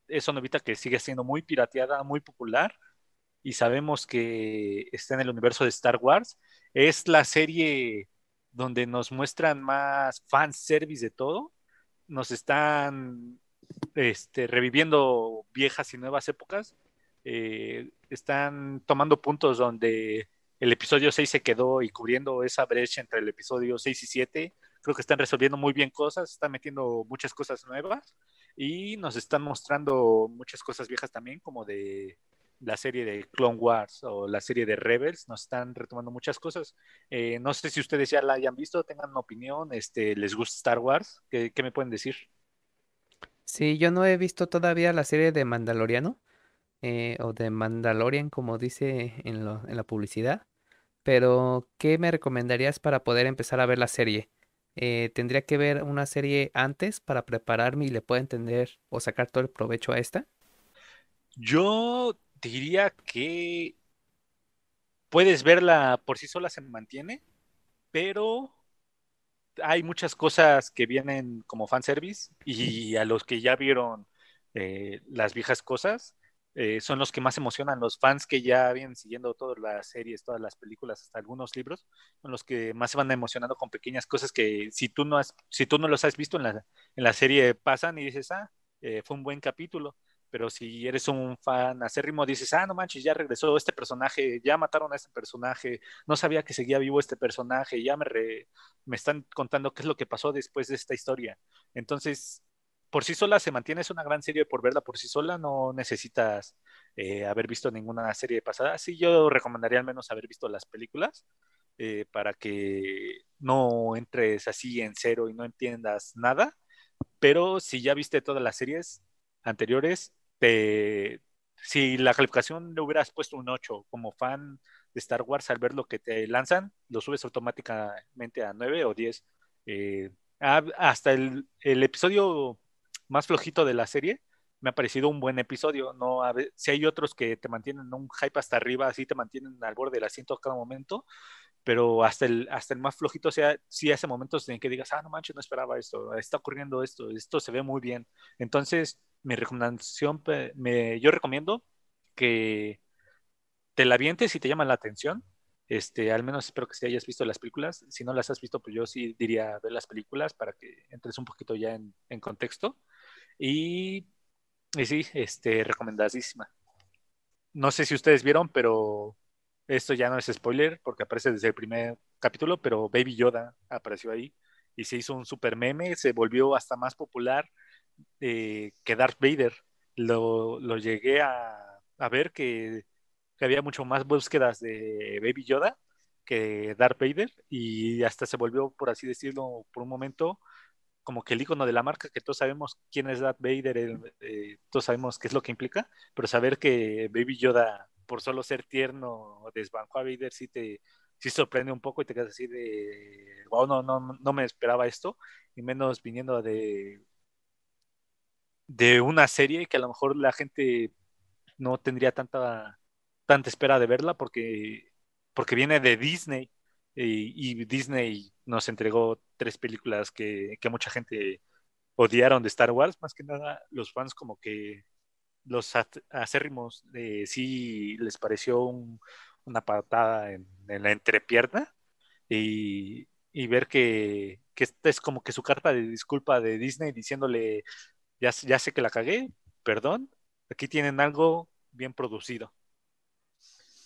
eso no evita que siga siendo muy pirateada, muy popular y sabemos que está en el universo de Star Wars. Es la serie donde nos muestran más fan service de todo. Nos están este, reviviendo viejas y nuevas épocas. Eh, están tomando puntos donde el episodio 6 se quedó y cubriendo esa brecha entre el episodio 6 y 7. Creo que están resolviendo muy bien cosas, están metiendo muchas cosas nuevas y nos están mostrando muchas cosas viejas también, como de la serie de Clone Wars o la serie de Rebels, nos están retomando muchas cosas. Eh, no sé si ustedes ya la hayan visto, tengan una opinión, este, les gusta Star Wars, ¿qué, qué me pueden decir? Sí, yo no he visto todavía la serie de Mandaloriano, eh, o de Mandalorian, como dice en, la publicidad, pero ¿qué me recomendarías para poder empezar a ver la serie? Eh, ¿tendría que ver una serie antes para prepararme y le pueda entender o sacar todo el provecho a esta? Yo diría que puedes verla por sí sola, se mantiene, pero hay muchas cosas que vienen como fanservice y a los que ya vieron eh, las viejas cosas eh, son los que más emocionan. Los fans que ya vienen siguiendo todas las series, todas las películas, hasta algunos libros, son los que más se van emocionando con pequeñas cosas que si tú no, has, si tú no los has visto en la, en la serie pasan y dices, ah, eh, fue un buen capítulo pero si eres un fan acérrimo, dices, ah, no manches, ya regresó este personaje, ya mataron a este personaje, no sabía que seguía vivo este personaje, ya me, me están contando qué es lo que pasó después de esta historia. Entonces, por sí sola se mantiene, es una gran serie por verla por sí sola, no necesitas eh, haber visto ninguna serie pasada. Sí, yo recomendaría al menos haber visto las películas eh, para que no entres así en cero y no entiendas nada. Pero si ya viste todas las series, anteriores, si la calificación le hubieras puesto un 8 como fan de Star Wars, al ver lo que te lanzan, lo subes automáticamente a 9 o 10. Eh, hasta el, episodio más flojito de la serie me ha parecido un buen episodio. No, si hay otros que te mantienen un hype hasta arriba, así te mantienen al borde del asiento a cada momento, pero hasta el, hasta el más flojito, sea, sí hace momentos en que digas, ah, no manches, no esperaba esto, está ocurriendo esto, esto se ve muy bien. Entonces, mi recomendación, me, yo recomiendo que te la vientes si te llama la atención. Este, al menos espero que si hayas visto las películas. Si no las has visto, pues yo sí diría ver las películas para que entres un poquito ya en, contexto. Y, y sí, este, recomendadísima. No sé si ustedes vieron, pero esto ya no es spoiler porque aparece desde el primer capítulo, pero Baby Yoda apareció ahí y se hizo un super meme, se volvió hasta más popular eh, que Darth Vader. Lo, lo llegué a, a ver que, había mucho más búsquedas de Baby Yoda que Darth Vader y hasta se volvió, por así decirlo, por un momento como que el icono de la marca, que todos sabemos quién es Darth Vader, eh, todos sabemos qué es lo que implica, pero saber que Baby Yoda, por solo ser tierno, desbancó a Vader, sí te sí sorprende un poco y te quedas así de, wow, no, no, no me esperaba esto, y menos viniendo de, de una serie que a lo mejor la gente no tendría tanta, tanta espera de verla porque, porque viene de Disney y, Disney nos entregó tres películas que, que, mucha gente odiaron de Star Wars, más que nada los fans como que los acérrimos de sí les pareció una patada en, en la entrepierna y, y ver que, que, esta es como que su carta de disculpa de Disney diciéndole, ya, sé que la cagué, perdón, aquí tienen algo bien producido.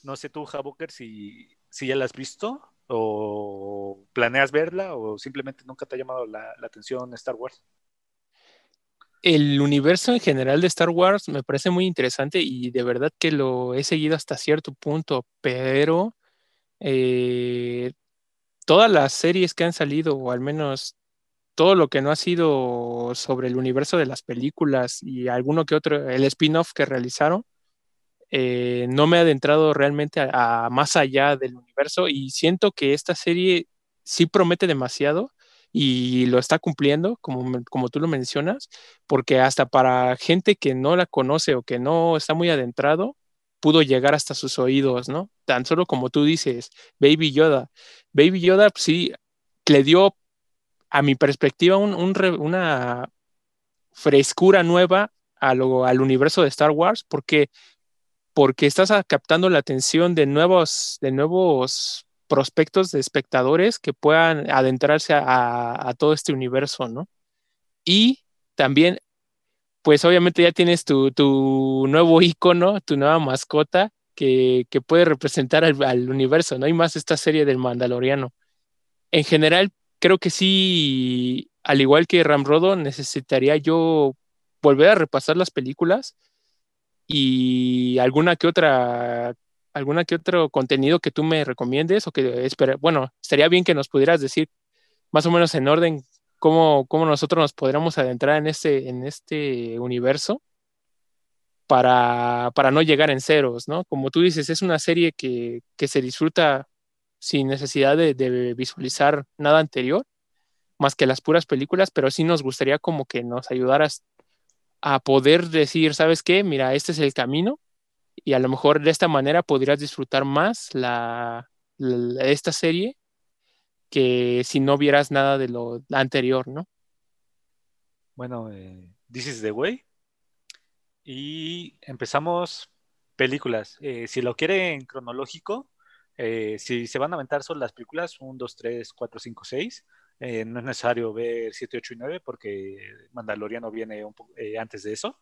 No sé tú, Jaboker, si, ya la has visto o planeas verla o simplemente nunca te ha llamado la, la, atención Star Wars. El universo en general de Star Wars me parece muy interesante y de verdad que lo he seguido hasta cierto punto, pero eh, todas las series que han salido, o al menos todo lo que no ha sido sobre el universo de las películas y alguno que otro, el spin-off que realizaron, eh, no me ha adentrado realmente a, más allá del universo y siento que esta serie sí promete demasiado y lo está cumpliendo, como, como tú lo mencionas, porque hasta para gente que no la conoce o que no está muy adentrado, pudo llegar hasta sus oídos, ¿no? Tan solo como tú dices, Baby Yoda. Baby Yoda pues, sí le dio, a mi perspectiva, un, un, una frescura nueva al universo de Star Wars, porque porque estás captando la atención de nuevos, de nuevos prospectos de espectadores que puedan adentrarse a, todo este universo, ¿no? Y también, pues obviamente ya tienes tu, tu nuevo icono, tu nueva mascota que, que puede representar al, al, universo, ¿no? Y más esta serie del Mandaloriano. En general, creo que sí, al igual que Ramrodo, necesitaría yo volver a repasar las películas y alguna que otra alguna que otro contenido que tú me recomiendes o que espera, bueno, estaría bien que nos pudieras decir más o menos en orden cómo, cómo nosotros nos podríamos adentrar en este, en este universo para, para no llegar en ceros, ¿no? Como tú dices, es una serie que, que se disfruta sin necesidad de, visualizar nada anterior, más que las puras películas, pero sí nos gustaría como que nos ayudaras a poder decir, ¿sabes qué? Mira, este es el camino y a lo mejor de esta manera podrías disfrutar más la, esta serie que si no vieras nada de lo anterior, ¿no? Bueno, eh, This is the Way. Y empezamos películas. Eh, si lo quieren cronológico, eh, si se van a aventar solo las películas, 1, 2, 3, 4, 5, 6, eh, no es necesario ver 7, 8 y 9 porque Mandaloriano viene un eh, antes de eso.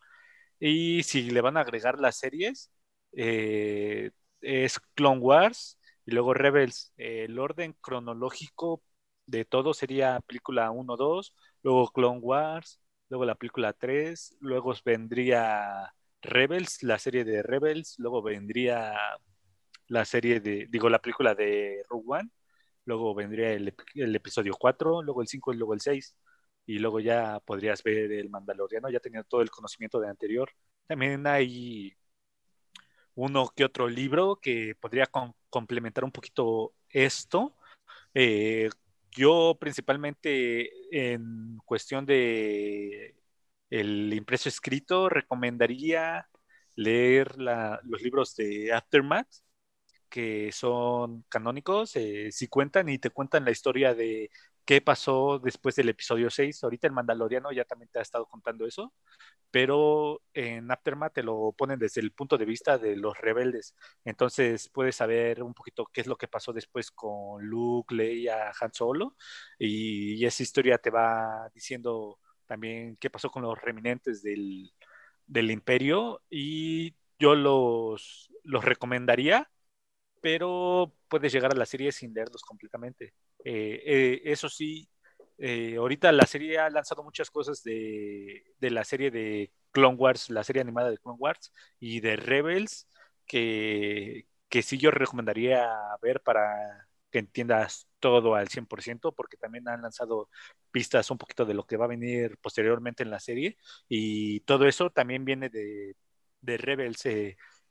Y si le van a agregar las series, eh, es Clone Wars y luego Rebels. el orden cronológico de todo sería película 1, 2, luego Clone Wars, luego la película 3, luego vendría Rebels, la serie de Rebels, luego vendría la serie de, digo, la película de Rogue One luego vendría el, episodio 4, luego el 5 y luego el 6, y luego ya podrías ver el Mandaloriano, ya teniendo todo el conocimiento de anterior. También hay uno que otro libro que podría complementar un poquito esto. Eh, yo principalmente en cuestión de el impreso escrito recomendaría leer los libros de Aftermath que son canónicos, eh, si cuentan y te cuentan la historia de qué pasó después del episodio 6. Ahorita el Mandaloriano ya también te ha estado contando eso, pero en Aftermath te lo ponen desde el punto de vista de los rebeldes. Entonces puedes saber un poquito qué es lo que pasó después con Luke, Leia, Han Solo, y, esa historia te va diciendo también qué pasó con los reminentes del, del imperio y yo los, los recomendaría pero puedes llegar a la serie sin leerlos completamente. Eh, eh, eso sí, eh, ahorita la serie ha lanzado muchas cosas de, la serie de Clone Wars, la serie animada de Clone Wars y de Rebels, que, que sí yo recomendaría ver para que entiendas todo al 100%, porque también han lanzado pistas un poquito de lo que va a venir posteriormente en la serie, y todo eso también viene de, de Rebels.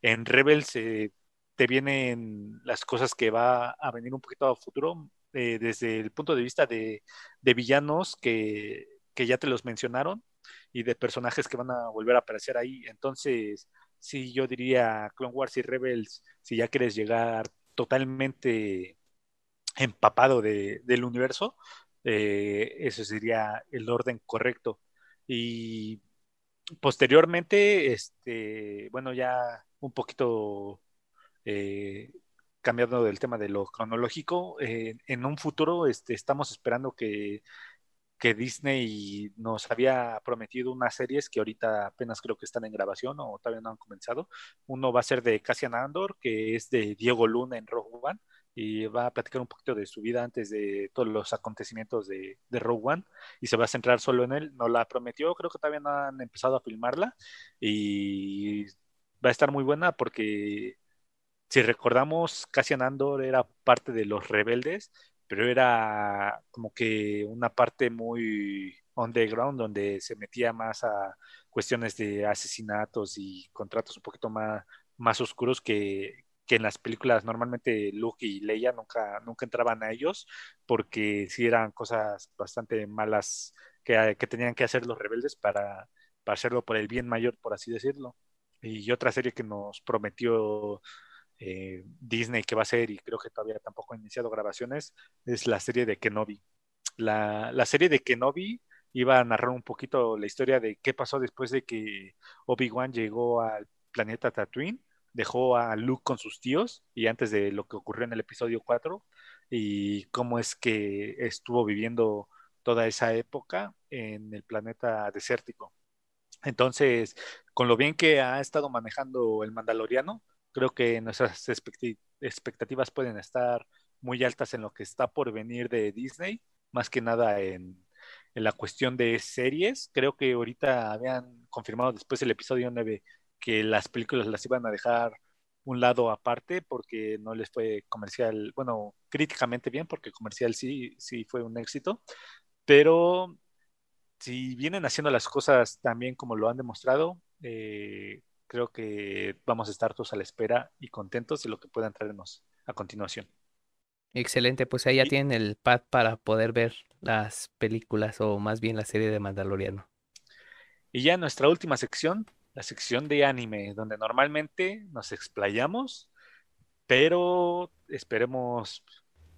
en Rebels te vienen las cosas que va a venir un poquito a futuro, eh, desde el punto de vista de, villanos que, ya te los mencionaron y de personajes que van a volver a aparecer ahí. Entonces, sí, yo diría Clone Wars y Rebels, si ya quieres llegar totalmente empapado del universo, eh, ese sería el orden correcto. Y posteriormente, este, bueno, ya un poquito eh, cambiando del tema de lo cronológico, eh, en un futuro este, estamos esperando que, que, Disney nos había prometido unas series que ahorita apenas creo que están en grabación o todavía no han comenzado. Uno va a ser de Cassian Andor, que es de Diego Luna en Rogue One, y va a platicar un poquito de su vida antes de todos los acontecimientos de, de Rogue One, y se va a centrar solo en él. No la prometió, creo que todavía no han empezado a filmarla, y va a estar muy buena porque si recordamos, Cassian Andor era parte de los rebeldes, pero era como que una parte muy underground donde se metía más a cuestiones de asesinatos y contratos un poquito más, más oscuros que, que en las películas normalmente Luke y Leia nunca, nunca entraban a ellos porque sí eran cosas bastante malas que, que tenían que hacer los rebeldes para, para hacerlo por el bien mayor, por así decirlo. Y otra serie que nos prometió eh, Disney que va a ser, y creo que todavía tampoco ha iniciado grabaciones, es la serie de Kenobi. La, la serie de Kenobi iba a narrar un poquito la historia de qué pasó después de que Obi-Wan llegó al planeta Tatooine, dejó a Luke con sus tíos y antes de lo que ocurrió en el episodio 4 y cómo es que estuvo viviendo toda esa época en el planeta desértico. Entonces, con lo bien que ha estado manejando el Mandaloriano, creo que nuestras expectativas pueden estar muy altas en lo que está por venir de Disney, más que nada en, la cuestión de series. Creo que ahorita habían confirmado después del episodio 9 que las películas las iban a dejar un lado aparte porque no les fue comercial, bueno, críticamente bien porque comercial sí, sí fue un éxito, pero si vienen haciendo las cosas también como lo han demostrado, eh, creo que vamos a estar todos a la espera y contentos de lo que puedan traernos a continuación. Excelente, pues ahí ya tienen el pad para poder ver las películas o más bien la serie de Mandaloriano. Y ya nuestra última sección, la sección de anime, donde normalmente nos explayamos, pero esperemos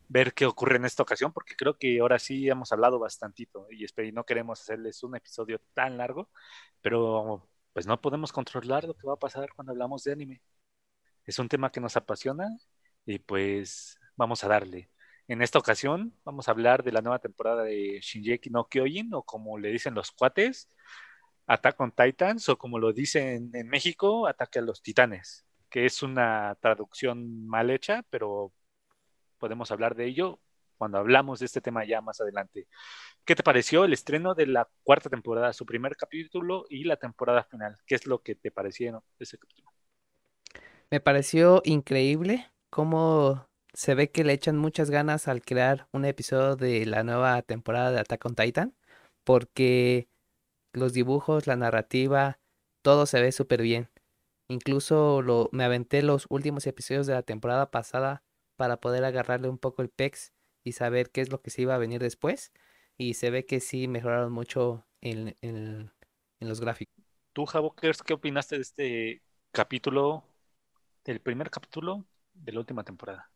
ver qué ocurre en esta ocasión, porque creo que ahora sí hemos hablado bastantito y, y no queremos hacerles un episodio tan largo, pero pues no podemos controlar lo que va a pasar cuando hablamos de anime. Es un tema que nos apasiona y pues vamos a darle. En esta ocasión vamos a hablar de la nueva temporada de Shinjeki no Kyojin o como le dicen los cuates, Attack on Titans o como lo dicen en México, Ataque a los Titanes, que es una traducción mal hecha, pero podemos hablar de ello cuando hablamos de este tema ya más adelante. ¿Qué te pareció el estreno de la cuarta temporada, su primer capítulo y la temporada final? ¿Qué es lo que te pareció ese capítulo? Me pareció increíble cómo se ve que le echan muchas ganas al crear un episodio de la nueva temporada de Attack on Titan, porque los dibujos, la narrativa, todo se ve súper bien. Incluso me aventé los últimos episodios de la temporada pasada para poder agarrarle un poco el pex y saber qué es lo que se iba a venir después y se ve que sí mejoraron mucho en, los gráficos. ¿Tú, Javokers, qué opinaste de este capítulo, del primer capítulo de la última temporada?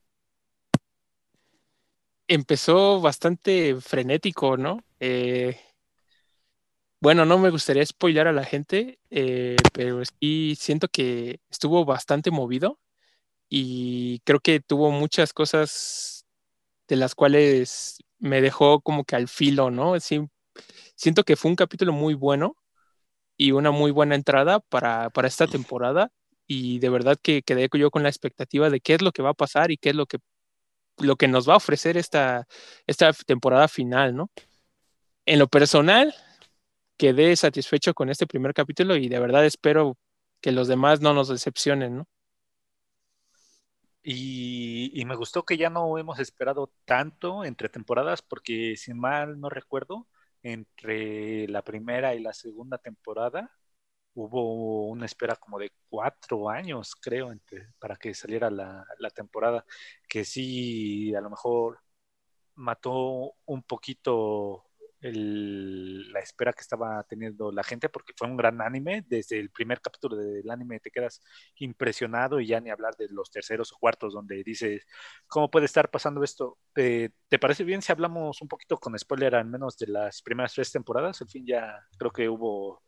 Empezó bastante frenético, ¿no? Eh, bueno, no me gustaría spoilar a la gente, eh, pero sí siento que estuvo bastante movido y creo que tuvo muchas cosas de las cuales me dejó como que al filo, ¿no? siento que fue un capítulo muy bueno y una muy buena entrada para, esta temporada y de verdad que quedé yo con la expectativa de qué es lo que va a pasar y qué es lo que, lo que nos va a ofrecer esta, esta temporada final, ¿no? En lo personal, quedé satisfecho con este primer capítulo y de verdad espero que los demás no nos decepcionen, ¿no? Y, me gustó que ya no hemos esperado tanto entre temporadas, porque si mal no recuerdo, entre la primera y la segunda temporada hubo una espera como de cuatro años, creo, entre, para que saliera la, la temporada, que sí, a lo mejor mató un poquito la espera que estaba teniendo la gente, porque fue un gran anime. Desde el primer capítulo del anime te quedas impresionado y ya ni hablar de los terceros o cuartos donde dices, ¿cómo puede estar pasando esto? ¿Te parece bien si hablamos un poquito con spoiler al menos de las primeras tres temporadas? Al fin ya creo que hubo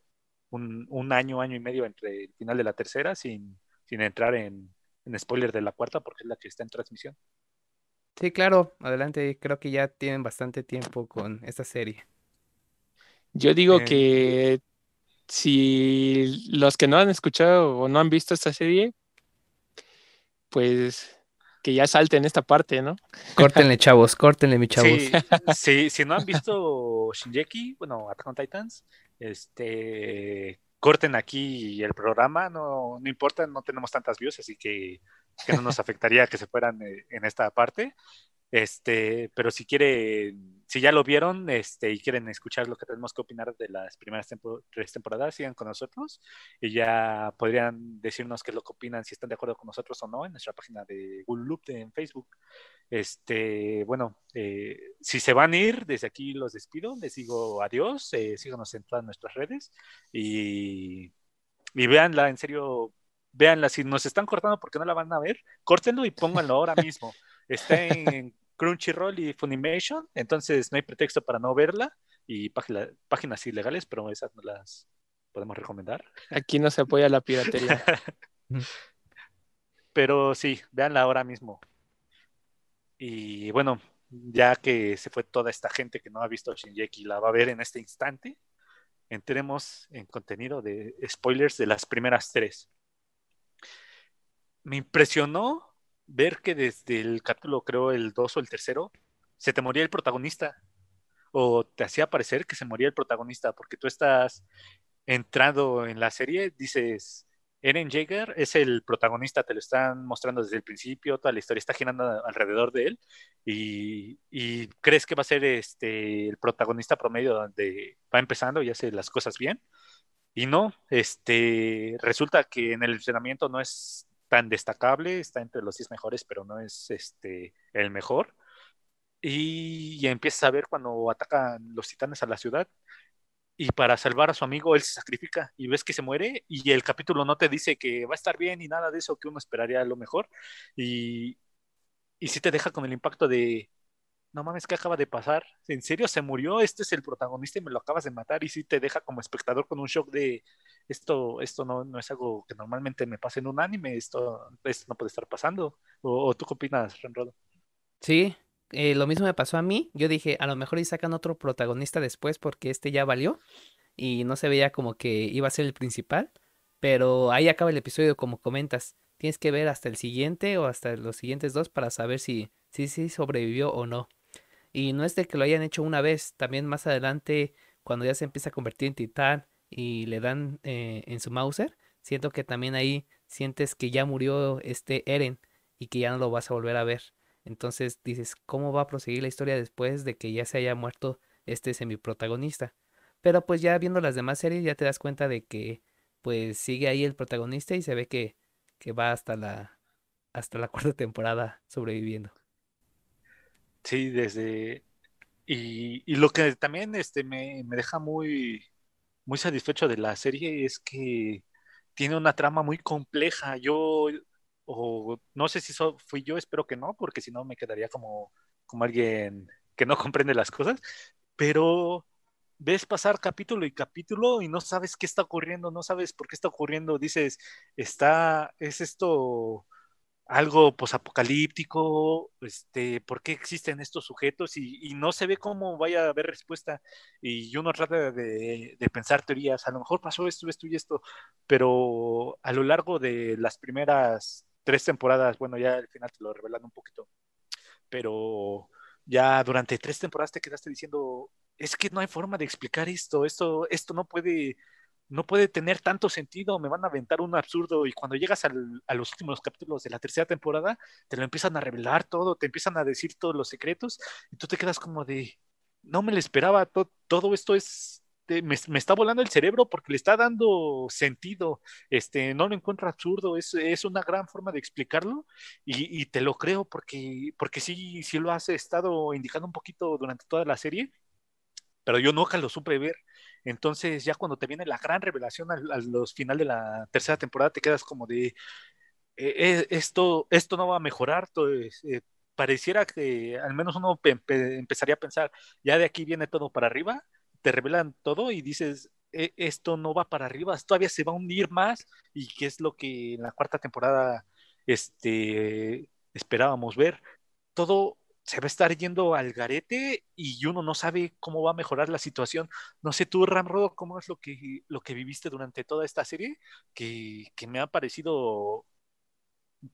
un, un año, año y medio entre el final de la tercera sin, sin entrar en, en spoiler de la cuarta porque es la que está en transmisión. Sí, claro, adelante. Creo que ya tienen bastante tiempo con esta serie. Yo digo que si los que no han escuchado o no han visto esta serie, pues que ya salten esta parte, ¿no? Córtenle, chavos, córtenle, mi chavos. Sí, si no han visto Shinjeki, bueno, Attack on Titans, este, corten aquí el programa, no, no importa, no tenemos tantas views, así que que no nos afectaría que se fueran eh, en esta parte. Este, pero si quieren, si ya lo vieron este, y quieren escuchar lo que tenemos que opinar de las primeras tres temporadas, sigan con nosotros y ya podrían decirnos qué es lo que opinan, si están de acuerdo con nosotros o no, en nuestra página de Google Loop en Facebook. Este, bueno, eh, si se van a ir, desde aquí los despido, les digo adiós, eh, síganos en todas nuestras redes y, y véanla, en serio, véanla, si nos están cortando porque no la van a ver, córtenlo y pónganlo ahora mismo. Está en Crunchyroll y Funimation, entonces no hay pretexto para no verla y páginas ilegales, pero esas no las podemos recomendar. Aquí no se apoya la piratería. pero sí, véanla ahora mismo. Y bueno, ya que se fue toda esta gente que no ha visto Shinjeki, la va a ver en este instante, entremos en contenido de spoilers de las primeras tres me impresionó ver que desde el capítulo, creo, el 2 o el tercero, se te moría el protagonista. O te hacía parecer que se moría el protagonista, porque tú estás entrando en la serie, dices, Eren Jaeger es el protagonista, te lo están mostrando desde el principio, toda la historia está girando alrededor de él, y, y crees que va a ser este, el protagonista promedio donde va empezando y hace las cosas bien. Y no, este, resulta que en el entrenamiento no es tan destacable, está entre los 10 mejores, pero no es este, el mejor. Y, y empiezas a ver cuando atacan los titanes a la ciudad y para salvar a su amigo él se sacrifica y ves que se muere y el capítulo no te dice que va a estar bien y nada de eso que uno esperaría lo mejor y, y sí te deja con el impacto de no mames, ¿qué acaba de pasar? ¿En serio se murió? Este es el protagonista y me lo acabas de matar y sí te deja como espectador con un shock de esto, esto no, no es algo que normalmente me pasa en un anime, esto, no puede estar pasando. ¿O, tú qué opinas, Renrodo? Sí, eh, lo mismo me pasó a mí. Yo dije, a lo mejor y sacan otro protagonista después porque este ya valió y no se veía como que iba a ser el principal. Pero ahí acaba el episodio, como comentas. Tienes que ver hasta el siguiente o hasta los siguientes dos para saber si, si, si sobrevivió o no. Y no es de que lo hayan hecho una vez, también más adelante, cuando ya se empieza a convertir en titán y le dan eh, en su Mauser, siento que también ahí sientes que ya murió este Eren y que ya no lo vas a volver a ver. Entonces dices, ¿cómo va a proseguir la historia después de que ya se haya muerto este semiprotagonista? Pero pues ya viendo las demás series ya te das cuenta de que pues sigue ahí el protagonista y se ve que, que va hasta la, hasta la cuarta temporada sobreviviendo. Sí, desde... Y, lo que también este, me, me deja muy, muy satisfecho de la serie es que tiene una trama muy compleja. Yo, o no sé si eso fui yo, espero que no, porque si no me quedaría como, como alguien que no comprende las cosas, pero ves pasar capítulo y capítulo y no sabes qué está ocurriendo, no sabes por qué está ocurriendo, dices, está, es esto algo posapocalíptico, este, ¿por qué existen estos sujetos? Y, no se ve cómo vaya a haber respuesta. Y uno trata de, pensar teorías, a lo mejor pasó esto, esto y esto, pero a lo largo de las primeras tres temporadas, bueno, ya al final te lo revelan un poquito, pero ya durante tres temporadas te quedaste diciendo, es que no hay forma de explicar esto, esto, esto no puede no puede tener tanto sentido, me van a aventar un absurdo y cuando llegas a los últimos capítulos de la tercera temporada, te lo empiezan a revelar todo, te empiezan a decir todos los secretos y tú te quedas como de, no me lo esperaba, todo esto es, me, está volando el cerebro porque le está dando sentido, este, no lo encuentro absurdo, es, es una gran forma de explicarlo y, y, te lo creo porque, porque sí, sí lo has estado indicando un poquito durante toda la serie, pero yo nunca lo supe ver. Entonces, ya cuando te viene la gran revelación al, los final de la tercera temporada, te quedas como de, eh, eh, esto, esto no va a mejorar. Eh, pareciera que al menos uno empezaría a pensar, ya de aquí viene todo para arriba, te revelan todo y dices, e, esto no va para arriba, todavía se va a hundir más y qué es lo que en la cuarta temporada este, esperábamos ver. Todo se va a estar yendo al garete y uno no sabe cómo va a mejorar la situación. No sé tú, Ramrodo, cómo es lo que, lo que viviste durante toda esta serie, que, me ha parecido,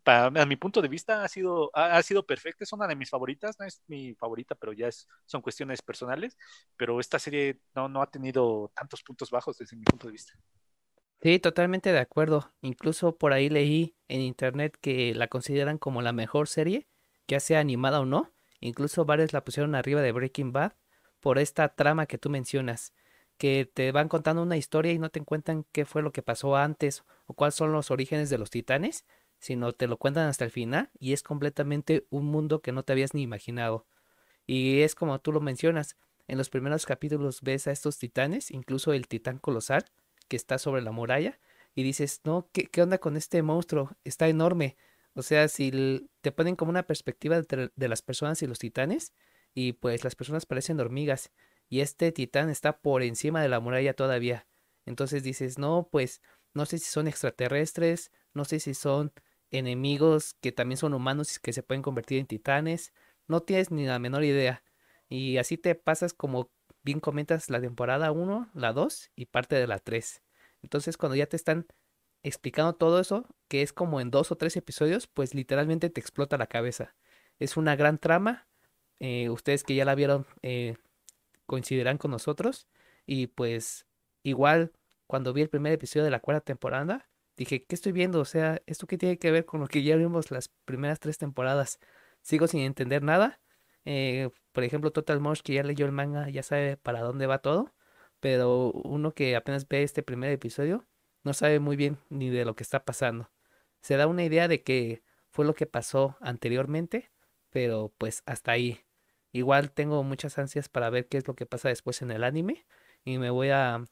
a mi punto de vista, ha sido, ha, sido perfecta. Es una de mis favoritas, no es mi favorita, pero ya es, son cuestiones personales. Pero esta serie no, no ha tenido tantos puntos bajos desde mi punto de vista. Sí, totalmente de acuerdo. Incluso por ahí leí en internet que la consideran como la mejor serie, ya sea animada o no Incluso varios la pusieron arriba de Breaking Bad por esta trama que tú mencionas, que te van contando una historia y no te cuentan qué fue lo que pasó antes o cuáles son los orígenes de los titanes, sino te lo cuentan hasta el final y es completamente un mundo que no te habías ni imaginado. Y es como tú lo mencionas, en los primeros capítulos ves a estos titanes, incluso el titán colosal que está sobre la muralla, y dices, no, ¿qué, qué onda con este monstruo? Está enorme. O sea, si te ponen como una perspectiva de, las personas y los titanes, y pues las personas parecen hormigas, y este titán está por encima de la muralla todavía. Entonces dices, no, pues no sé si son extraterrestres, no sé si son enemigos que también son humanos y que se pueden convertir en titanes, no tienes ni la menor idea. Y así te pasas como bien comentas la temporada 1, la 2 y parte de la 3. Entonces cuando ya te están explicando todo eso, que es como en dos o tres episodios, pues literalmente te explota la cabeza. Es una gran trama. Eh, ustedes que ya la vieron eh, coincidirán con nosotros. Y pues igual cuando vi el primer episodio de la cuarta temporada, dije, ¿qué estoy viendo? O sea, ¿esto qué tiene que ver con lo que ya vimos las primeras tres temporadas? Sigo sin entender nada. Eh, por ejemplo, Total Mosh, que ya leyó el manga, ya sabe para dónde va todo. Pero uno que apenas ve este primer episodio, no sabe muy bien ni de lo que está pasando. Se da una idea de que fue lo que pasó anteriormente, pero pues hasta ahí. Igual tengo muchas ansias para ver qué es lo que pasa después en el anime y me voy a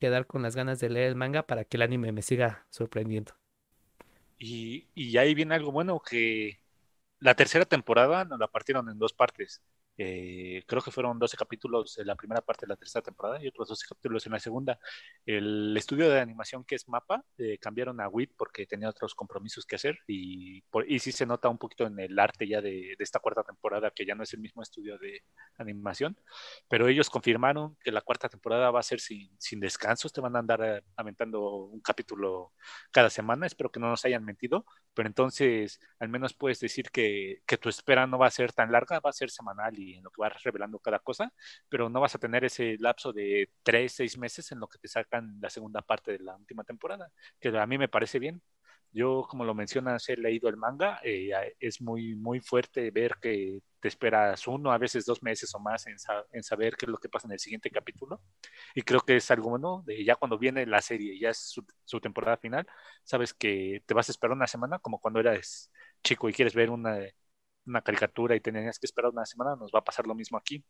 quedar con las ganas de leer el manga para que el anime me siga sorprendiendo. Y, y ahí viene algo bueno que la tercera temporada nos la partieron en dos partes. Eh, creo que fueron 12 capítulos en la primera parte de la tercera temporada y otros 12 capítulos en la segunda. El estudio de animación que es Mapa eh, cambiaron a WIT porque tenía otros compromisos que hacer y, por, y sí se nota un poquito en el arte ya de, de, esta cuarta temporada que ya no es el mismo estudio de animación, pero ellos confirmaron que la cuarta temporada va a ser sin, sin descansos, te van a andar eh, aventando un capítulo cada semana, espero que no nos hayan mentido, pero entonces al menos puedes decir que, que tu espera no va a ser tan larga, va a ser semanal y en lo que vas revelando cada cosa, pero no vas a tener ese lapso de tres, seis meses en lo que te sacan la segunda parte de la última temporada, que a mí me parece bien. Yo, como lo mencionas, he leído el manga, eh, es muy, muy fuerte ver que te esperas uno, a veces dos meses o más en, en, saber qué es lo que pasa en el siguiente capítulo. Y creo que es algo bueno, de ya cuando viene la serie, ya es su, su, temporada final, sabes que te vas a esperar una semana, como cuando eras chico y quieres ver una, una caricatura y tenías que esperar una semana, nos va a pasar lo mismo aquí.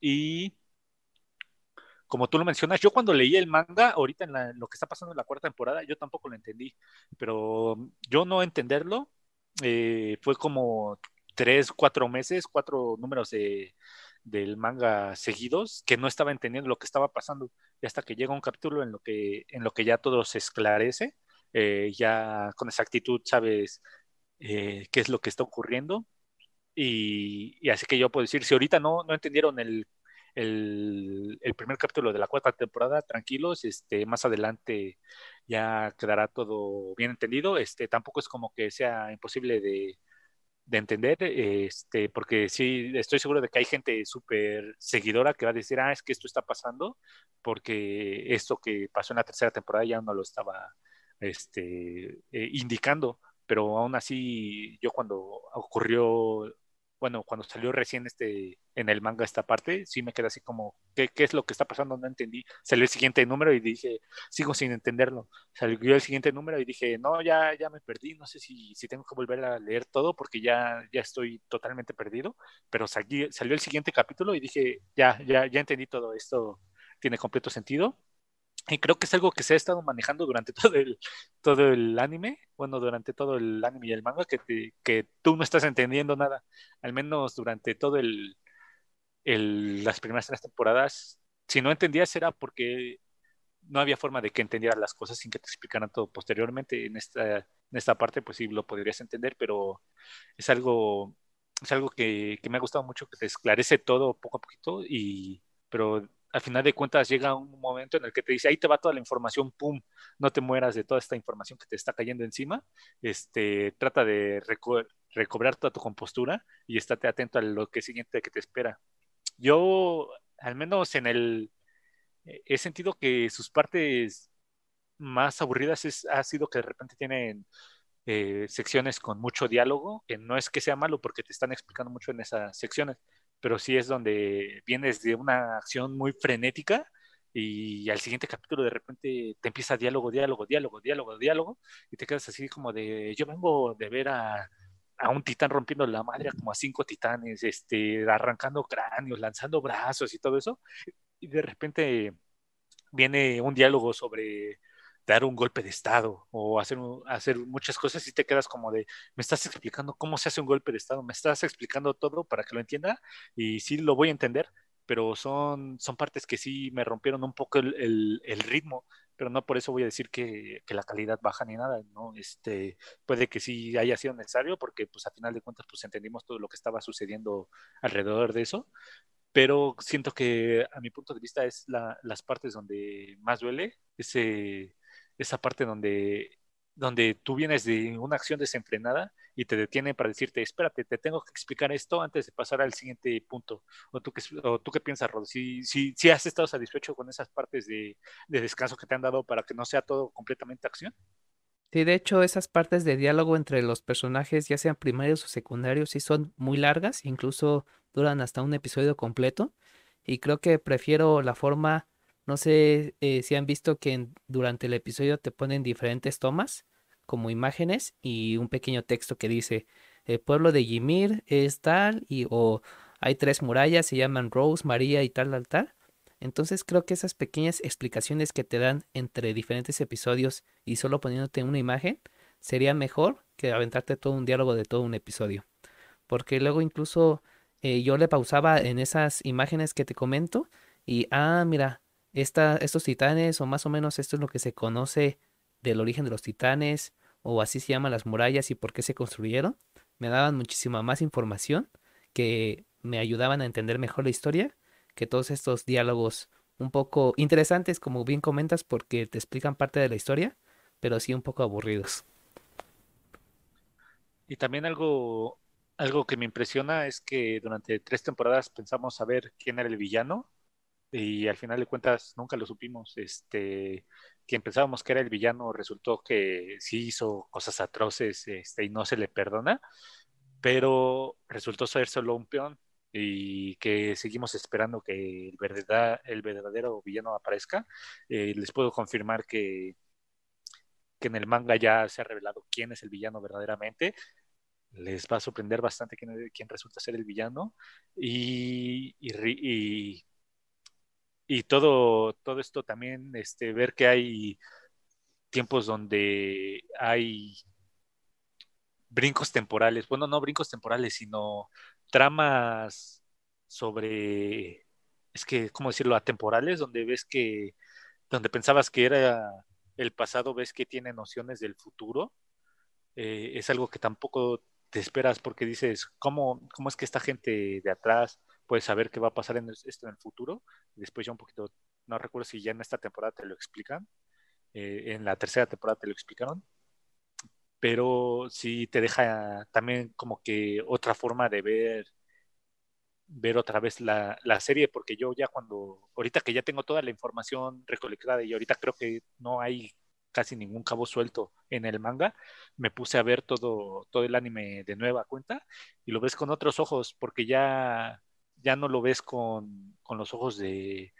Y como tú lo mencionas, yo cuando leí el manga, ahorita en, lo que está pasando en la cuarta temporada, yo tampoco lo entendí, pero yo no entenderlo eh, fue como tres, cuatro meses, cuatro números de, del manga seguidos que no estaba entendiendo lo que estaba pasando y hasta que llega un capítulo en lo que en lo que ya todo se esclarece eh, ya con exactitud sabes eh, qué es lo que está ocurriendo. Y, así que yo puedo decir, si ahorita no, no entendieron el, el, primer capítulo de la cuarta temporada, tranquilos, este, más adelante ya quedará todo bien entendido. Este, tampoco es como que sea imposible de, de entender, este, porque sí, estoy seguro de que hay gente súper seguidora que va a decir, ah, es que esto está pasando, porque esto que pasó en la tercera temporada ya no lo estaba este, eh, indicando, pero aún así yo cuando ocurrió bueno, cuando salió recién este, en el manga esta parte, sí me quedé así como, ¿qué, ¿qué, es lo que está pasando? No entendí. Salió el siguiente número y dije, sigo sin entenderlo. Salió el siguiente número y dije, no, ya, ya me perdí, no sé si, si tengo que volver a leer todo porque ya, ya estoy totalmente perdido, pero salió el siguiente capítulo y dije, ya, ya, ya entendí todo esto, tiene completo sentido. Y creo que es algo que se ha estado manejando durante todo el, todo el anime, bueno, durante todo el anime y el manga, que, que tú no estás entendiendo nada, al menos durante todo el, el, las primeras tres temporadas. Si no entendías era porque no había forma de que entendieras las cosas sin que te explicaran todo posteriormente. En esta, en esta parte, pues sí lo podrías entender, pero es algo, es algo que, que me ha gustado mucho, que te esclarece todo poco a poquito, y, pero al final de cuentas llega un momento en el que te dice, ahí te va toda la información, pum, no te mueras de toda esta información que te está cayendo encima, este, trata de recobrar toda tu compostura y estate atento a lo que siguiente que te espera. Yo, al menos en el, he sentido que sus partes más aburridas es, ha sido que de repente tienen eh, secciones con mucho diálogo, que no es que sea malo porque te están explicando mucho en esas secciones, pero sí es donde vienes de una acción muy frenética y al siguiente capítulo de repente te empieza diálogo, diálogo, diálogo, diálogo, diálogo, y te quedas así como de, yo vengo de ver a, a un titán rompiendo la madre como a cinco titanes, este, arrancando cráneos, lanzando brazos y todo eso, y de repente viene un diálogo sobre dar un golpe de estado o hacer, hacer muchas cosas y te quedas como de, me estás explicando cómo se hace un golpe de estado, me estás explicando todo para que lo entienda y sí lo voy a entender, pero son, son partes que sí me rompieron un poco el, el, ritmo, pero no por eso voy a decir que, que, la calidad baja ni nada, ¿no? Este, puede que sí haya sido necesario porque pues a final de cuentas pues entendimos todo lo que estaba sucediendo alrededor de eso, pero siento que a mi punto de vista es la, las partes donde más duele, ese esa parte donde, donde tú vienes de una acción desenfrenada y te detienen para decirte, espérate, te tengo que explicar esto antes de pasar al siguiente punto. ¿O tú qué, o tú qué piensas, Rod? Si, si, si, has estado satisfecho con esas partes de, de descanso que te han dado para que no sea todo completamente acción. Sí, de hecho, esas partes de diálogo entre los personajes, ya sean primarios o secundarios, sí son muy largas, incluso duran hasta un episodio completo. Y creo que prefiero la forma no sé eh, si han visto que durante el episodio te ponen diferentes tomas, como imágenes y un pequeño texto que dice, el pueblo de Ymir es tal, y, o hay tres murallas, se llaman Rose, María y tal, tal, tal. Entonces creo que esas pequeñas explicaciones que te dan entre diferentes episodios y solo poniéndote una imagen, sería mejor que aventarte todo un diálogo de todo un episodio. Porque luego incluso eh, yo le pausaba en esas imágenes que te comento y, ah, mira, estos titanes, o más o menos esto es lo que se conoce del origen de los titanes, o así se llaman las murallas y por qué se construyeron, me daban muchísima más información que me ayudaban a entender mejor la historia que todos estos diálogos un poco interesantes, como bien comentas, porque te explican parte de la historia, pero sí un poco aburridos. Y también algo, algo que me impresiona es que durante tres temporadas pensamos saber quién era el villano y al final de cuentas nunca lo supimos. Este, quien pensábamos que era el villano resultó que sí hizo cosas atroces este, y no se le perdona, pero resultó ser solo un peón y que seguimos esperando que el, verdad, el verdadero villano aparezca. Eh, les puedo confirmar que, que en el manga ya se ha revelado quién es el villano verdaderamente les va a sorprender bastante quién, quién resulta ser el villano y, y, y todo, todo esto también, este, ver que hay tiempos donde hay brincos temporales, bueno, no brincos temporales, sino tramas sobre, es que, ¿cómo decirlo?, atemporales, donde ves que, donde pensabas que era el pasado, ves que tiene nociones del futuro, eh, es algo que tampoco te esperas porque dices, ¿cómo, ¿cómo es que esta gente de atrás puede saber qué va a pasar en esto en el futuro? después ya un poquito, no recuerdo si ya en esta temporada te lo explican, eh, en la tercera temporada te lo explicaron, pero sí te deja también como que otra forma de ver ver otra vez la, la, serie, porque yo ya cuando, ahorita que ya tengo toda la información recolectada y ahorita creo que no hay casi ningún cabo suelto en el manga, me puse a ver todo, todo el anime de nueva cuenta y lo ves con otros ojos, porque ya, ya no lo ves con, con los ojos de,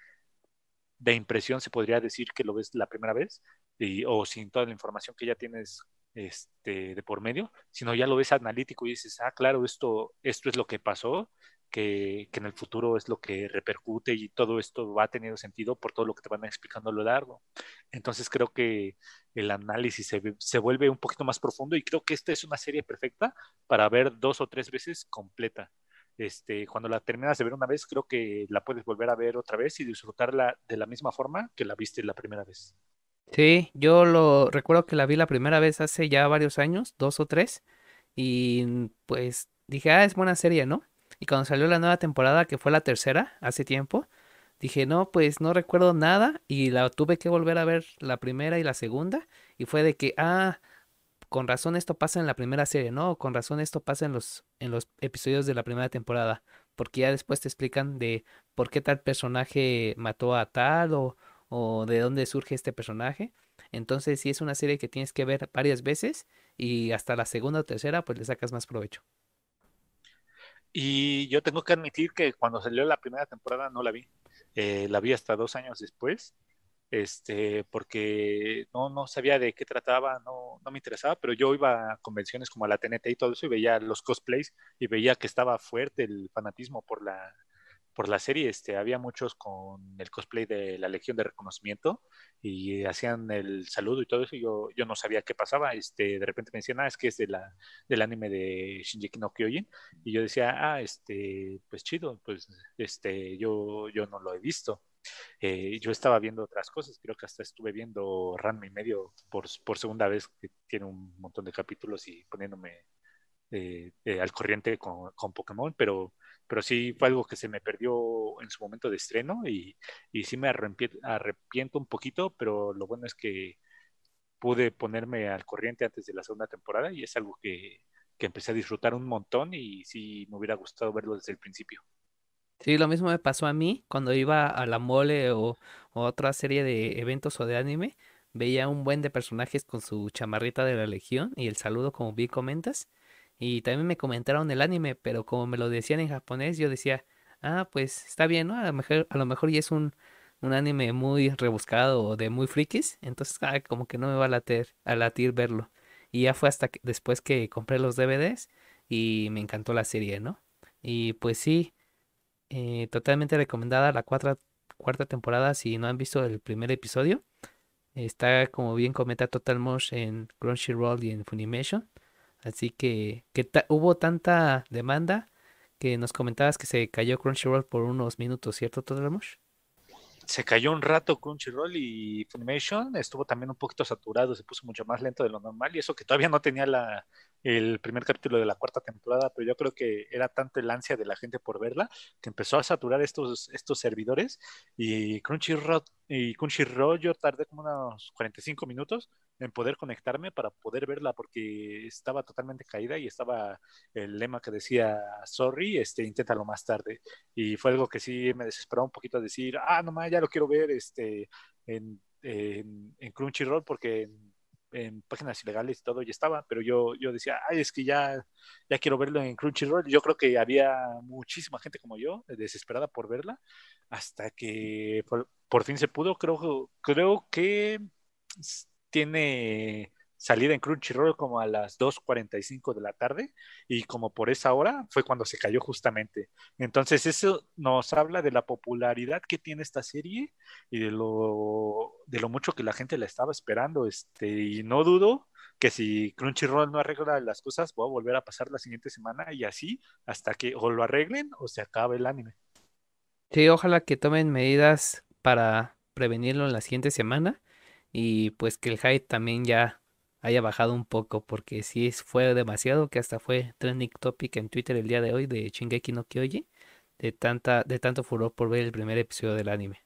de impresión, se podría decir que lo ves la primera vez, y, o sin toda la información que ya tienes este, de por medio, sino ya lo ves analítico y dices, ah, claro, esto, esto es lo que pasó, que, que, en el futuro es lo que repercute y todo esto va teniendo sentido por todo lo que te van explicando a lo largo. Entonces creo que el análisis se, se, vuelve un poquito más profundo y creo que esta es una serie perfecta para ver dos o tres veces completa. Este, cuando la terminas de ver una vez, creo que la puedes volver a ver otra vez y disfrutarla de la misma forma que la viste la primera vez. Sí, yo lo recuerdo que la vi la primera vez hace ya varios años, dos o tres, y pues dije, ah, es buena serie, ¿no? Y cuando salió la nueva temporada, que fue la tercera, hace tiempo, dije, no, pues no recuerdo nada y la tuve que volver a ver la primera y la segunda. Y fue de que, ah, con razón esto pasa en la primera serie, ¿no? Con razón esto pasa en los, en los episodios de la primera temporada. Porque ya después te explican de por qué tal personaje mató a tal o, o de dónde surge este personaje. Entonces sí es una serie que tienes que ver varias veces y hasta la segunda o tercera pues le sacas más provecho. Y yo tengo que admitir que cuando salió la primera temporada no la vi. Eh, la vi hasta dos años después, este, porque no, no sabía de qué trataba, no, no me interesaba, pero yo iba a convenciones como a la TNT y todo eso y veía los cosplays y veía que estaba fuerte el fanatismo por la, por la serie, este, había muchos con el cosplay de la Legión de Reconocimiento y hacían el saludo y todo eso, y yo, yo no sabía qué pasaba, este, de repente me decían, ah, es que es de la, del anime de Shinji no Kyojin, y yo decía, ah, este, pues chido, pues, este, yo, yo no lo he visto. Eh, yo estaba viendo otras cosas, creo que hasta estuve viendo Ranma y medio por, segunda vez, que tiene un montón de capítulos y poniéndome eh, eh, al corriente con, con Pokémon, pero pero sí fue algo que se me perdió en su momento de estreno y, y sí me arrepiento, un poquito, pero lo bueno es que pude ponerme al corriente antes de la segunda temporada y es algo que, que empecé a disfrutar un montón y sí me hubiera gustado verlo desde el principio. Sí, lo mismo me pasó a mí cuando iba a la mole o, otra serie de eventos o de anime. Veía un buen de personajes con su chamarrita de la Legión y el saludo, como vi comentas. Y también me comentaron el anime, pero como me lo decían en japonés, yo decía, ah, pues está bien, ¿no? A lo mejor, a lo mejor ya es un, un anime muy rebuscado o de muy frikis, entonces ah, como que no me va a latir, a latir verlo. Y ya fue hasta que, después que compré los DVDs y me encantó la serie, ¿no? Y pues sí, eh, totalmente recomendada la cuarta, cuarta temporada si no han visto el primer episodio. Está como bien comenta Total Mosh en Crunchyroll y en Funimation. Así que, que hubo tanta demanda que nos comentabas que se cayó Crunchyroll por unos minutos, ¿cierto, Todramush? Se cayó un rato Crunchyroll y Funimation estuvo también un poquito saturado, se puso mucho más lento de lo normal y eso que todavía no tenía la, el primer capítulo de la cuarta temporada, pero yo creo que era tanto el ansia de la gente por verla que empezó a saturar estos, estos servidores y Crunchyroll, y Crunchyroll yo tardé como unos 45 minutos en poder conectarme para poder verla porque estaba totalmente caída y estaba el lema que decía sorry, este, inténtalo más tarde y fue algo que sí me desesperó un poquito decir, ah, no ya lo quiero ver este, en, en, en Crunchyroll porque páginas ilegales y todo ya estaba, pero yo, yo decía, ay, es que ya, ya quiero verlo en Crunchyroll. Yo creo que había muchísima gente como yo, desesperada por verla, hasta que por, por fin se pudo. Creo, creo que tiene salida en Crunchyroll como a las 2.45 de la tarde y como por esa hora fue cuando se cayó justamente. Entonces eso nos habla de la popularidad que tiene esta serie y de lo, de lo mucho que la gente la estaba esperando. Este, y no dudo que si Crunchyroll no arregla las cosas, voy a volver a pasar la siguiente semana y así hasta que o lo arreglen o se acabe el anime. Sí, ojalá que tomen medidas para prevenirlo en la siguiente semana y pues que el hype también ya haya bajado un poco, porque sí fue demasiado que hasta fue trending topic en Twitter el día de hoy de Shingeki no Kyoji, de tanta, de tanto furor por ver el primer episodio del anime.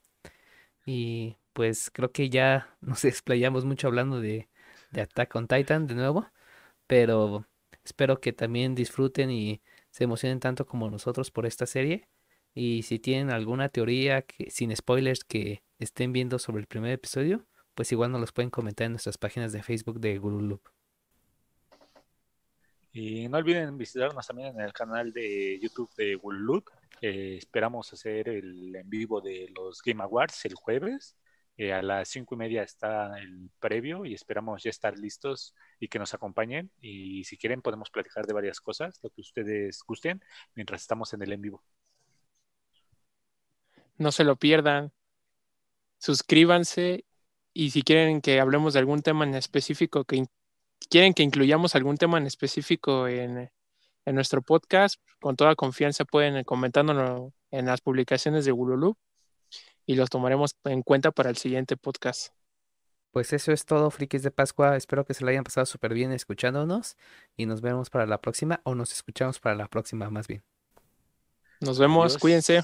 Y pues creo que ya nos explayamos mucho hablando de, de Attack on Titan de nuevo, pero espero que también disfruten y se emocionen tanto como nosotros por esta serie. Y si tienen alguna teoría sin spoilers que estén viendo sobre el primer episodio, pues igual nos los pueden comentar en nuestras páginas de Facebook de Guru Loop. Y no olviden visitarnos también en el canal de YouTube de Guru Loop. Eh, esperamos hacer el en vivo de los Game Awards el jueves. Eh, a las cinco y media está el previo y esperamos ya estar listos y que nos acompañen. Y si quieren podemos platicar de varias cosas, lo que ustedes gusten, mientras estamos en el en vivo. No se lo pierdan. Suscríbanse y si quieren que hablemos de algún tema en específico, que quieren que incluyamos algún tema en específico en, nuestro podcast, con toda confianza pueden comentarnos en las publicaciones de Gululu y los tomaremos en cuenta para el siguiente podcast. Pues eso es todo, frikis de Pascua. Espero que se lo hayan pasado súper bien escuchándonos y nos vemos para la próxima o nos escuchamos para la próxima más bien. Nos vemos, cuídense.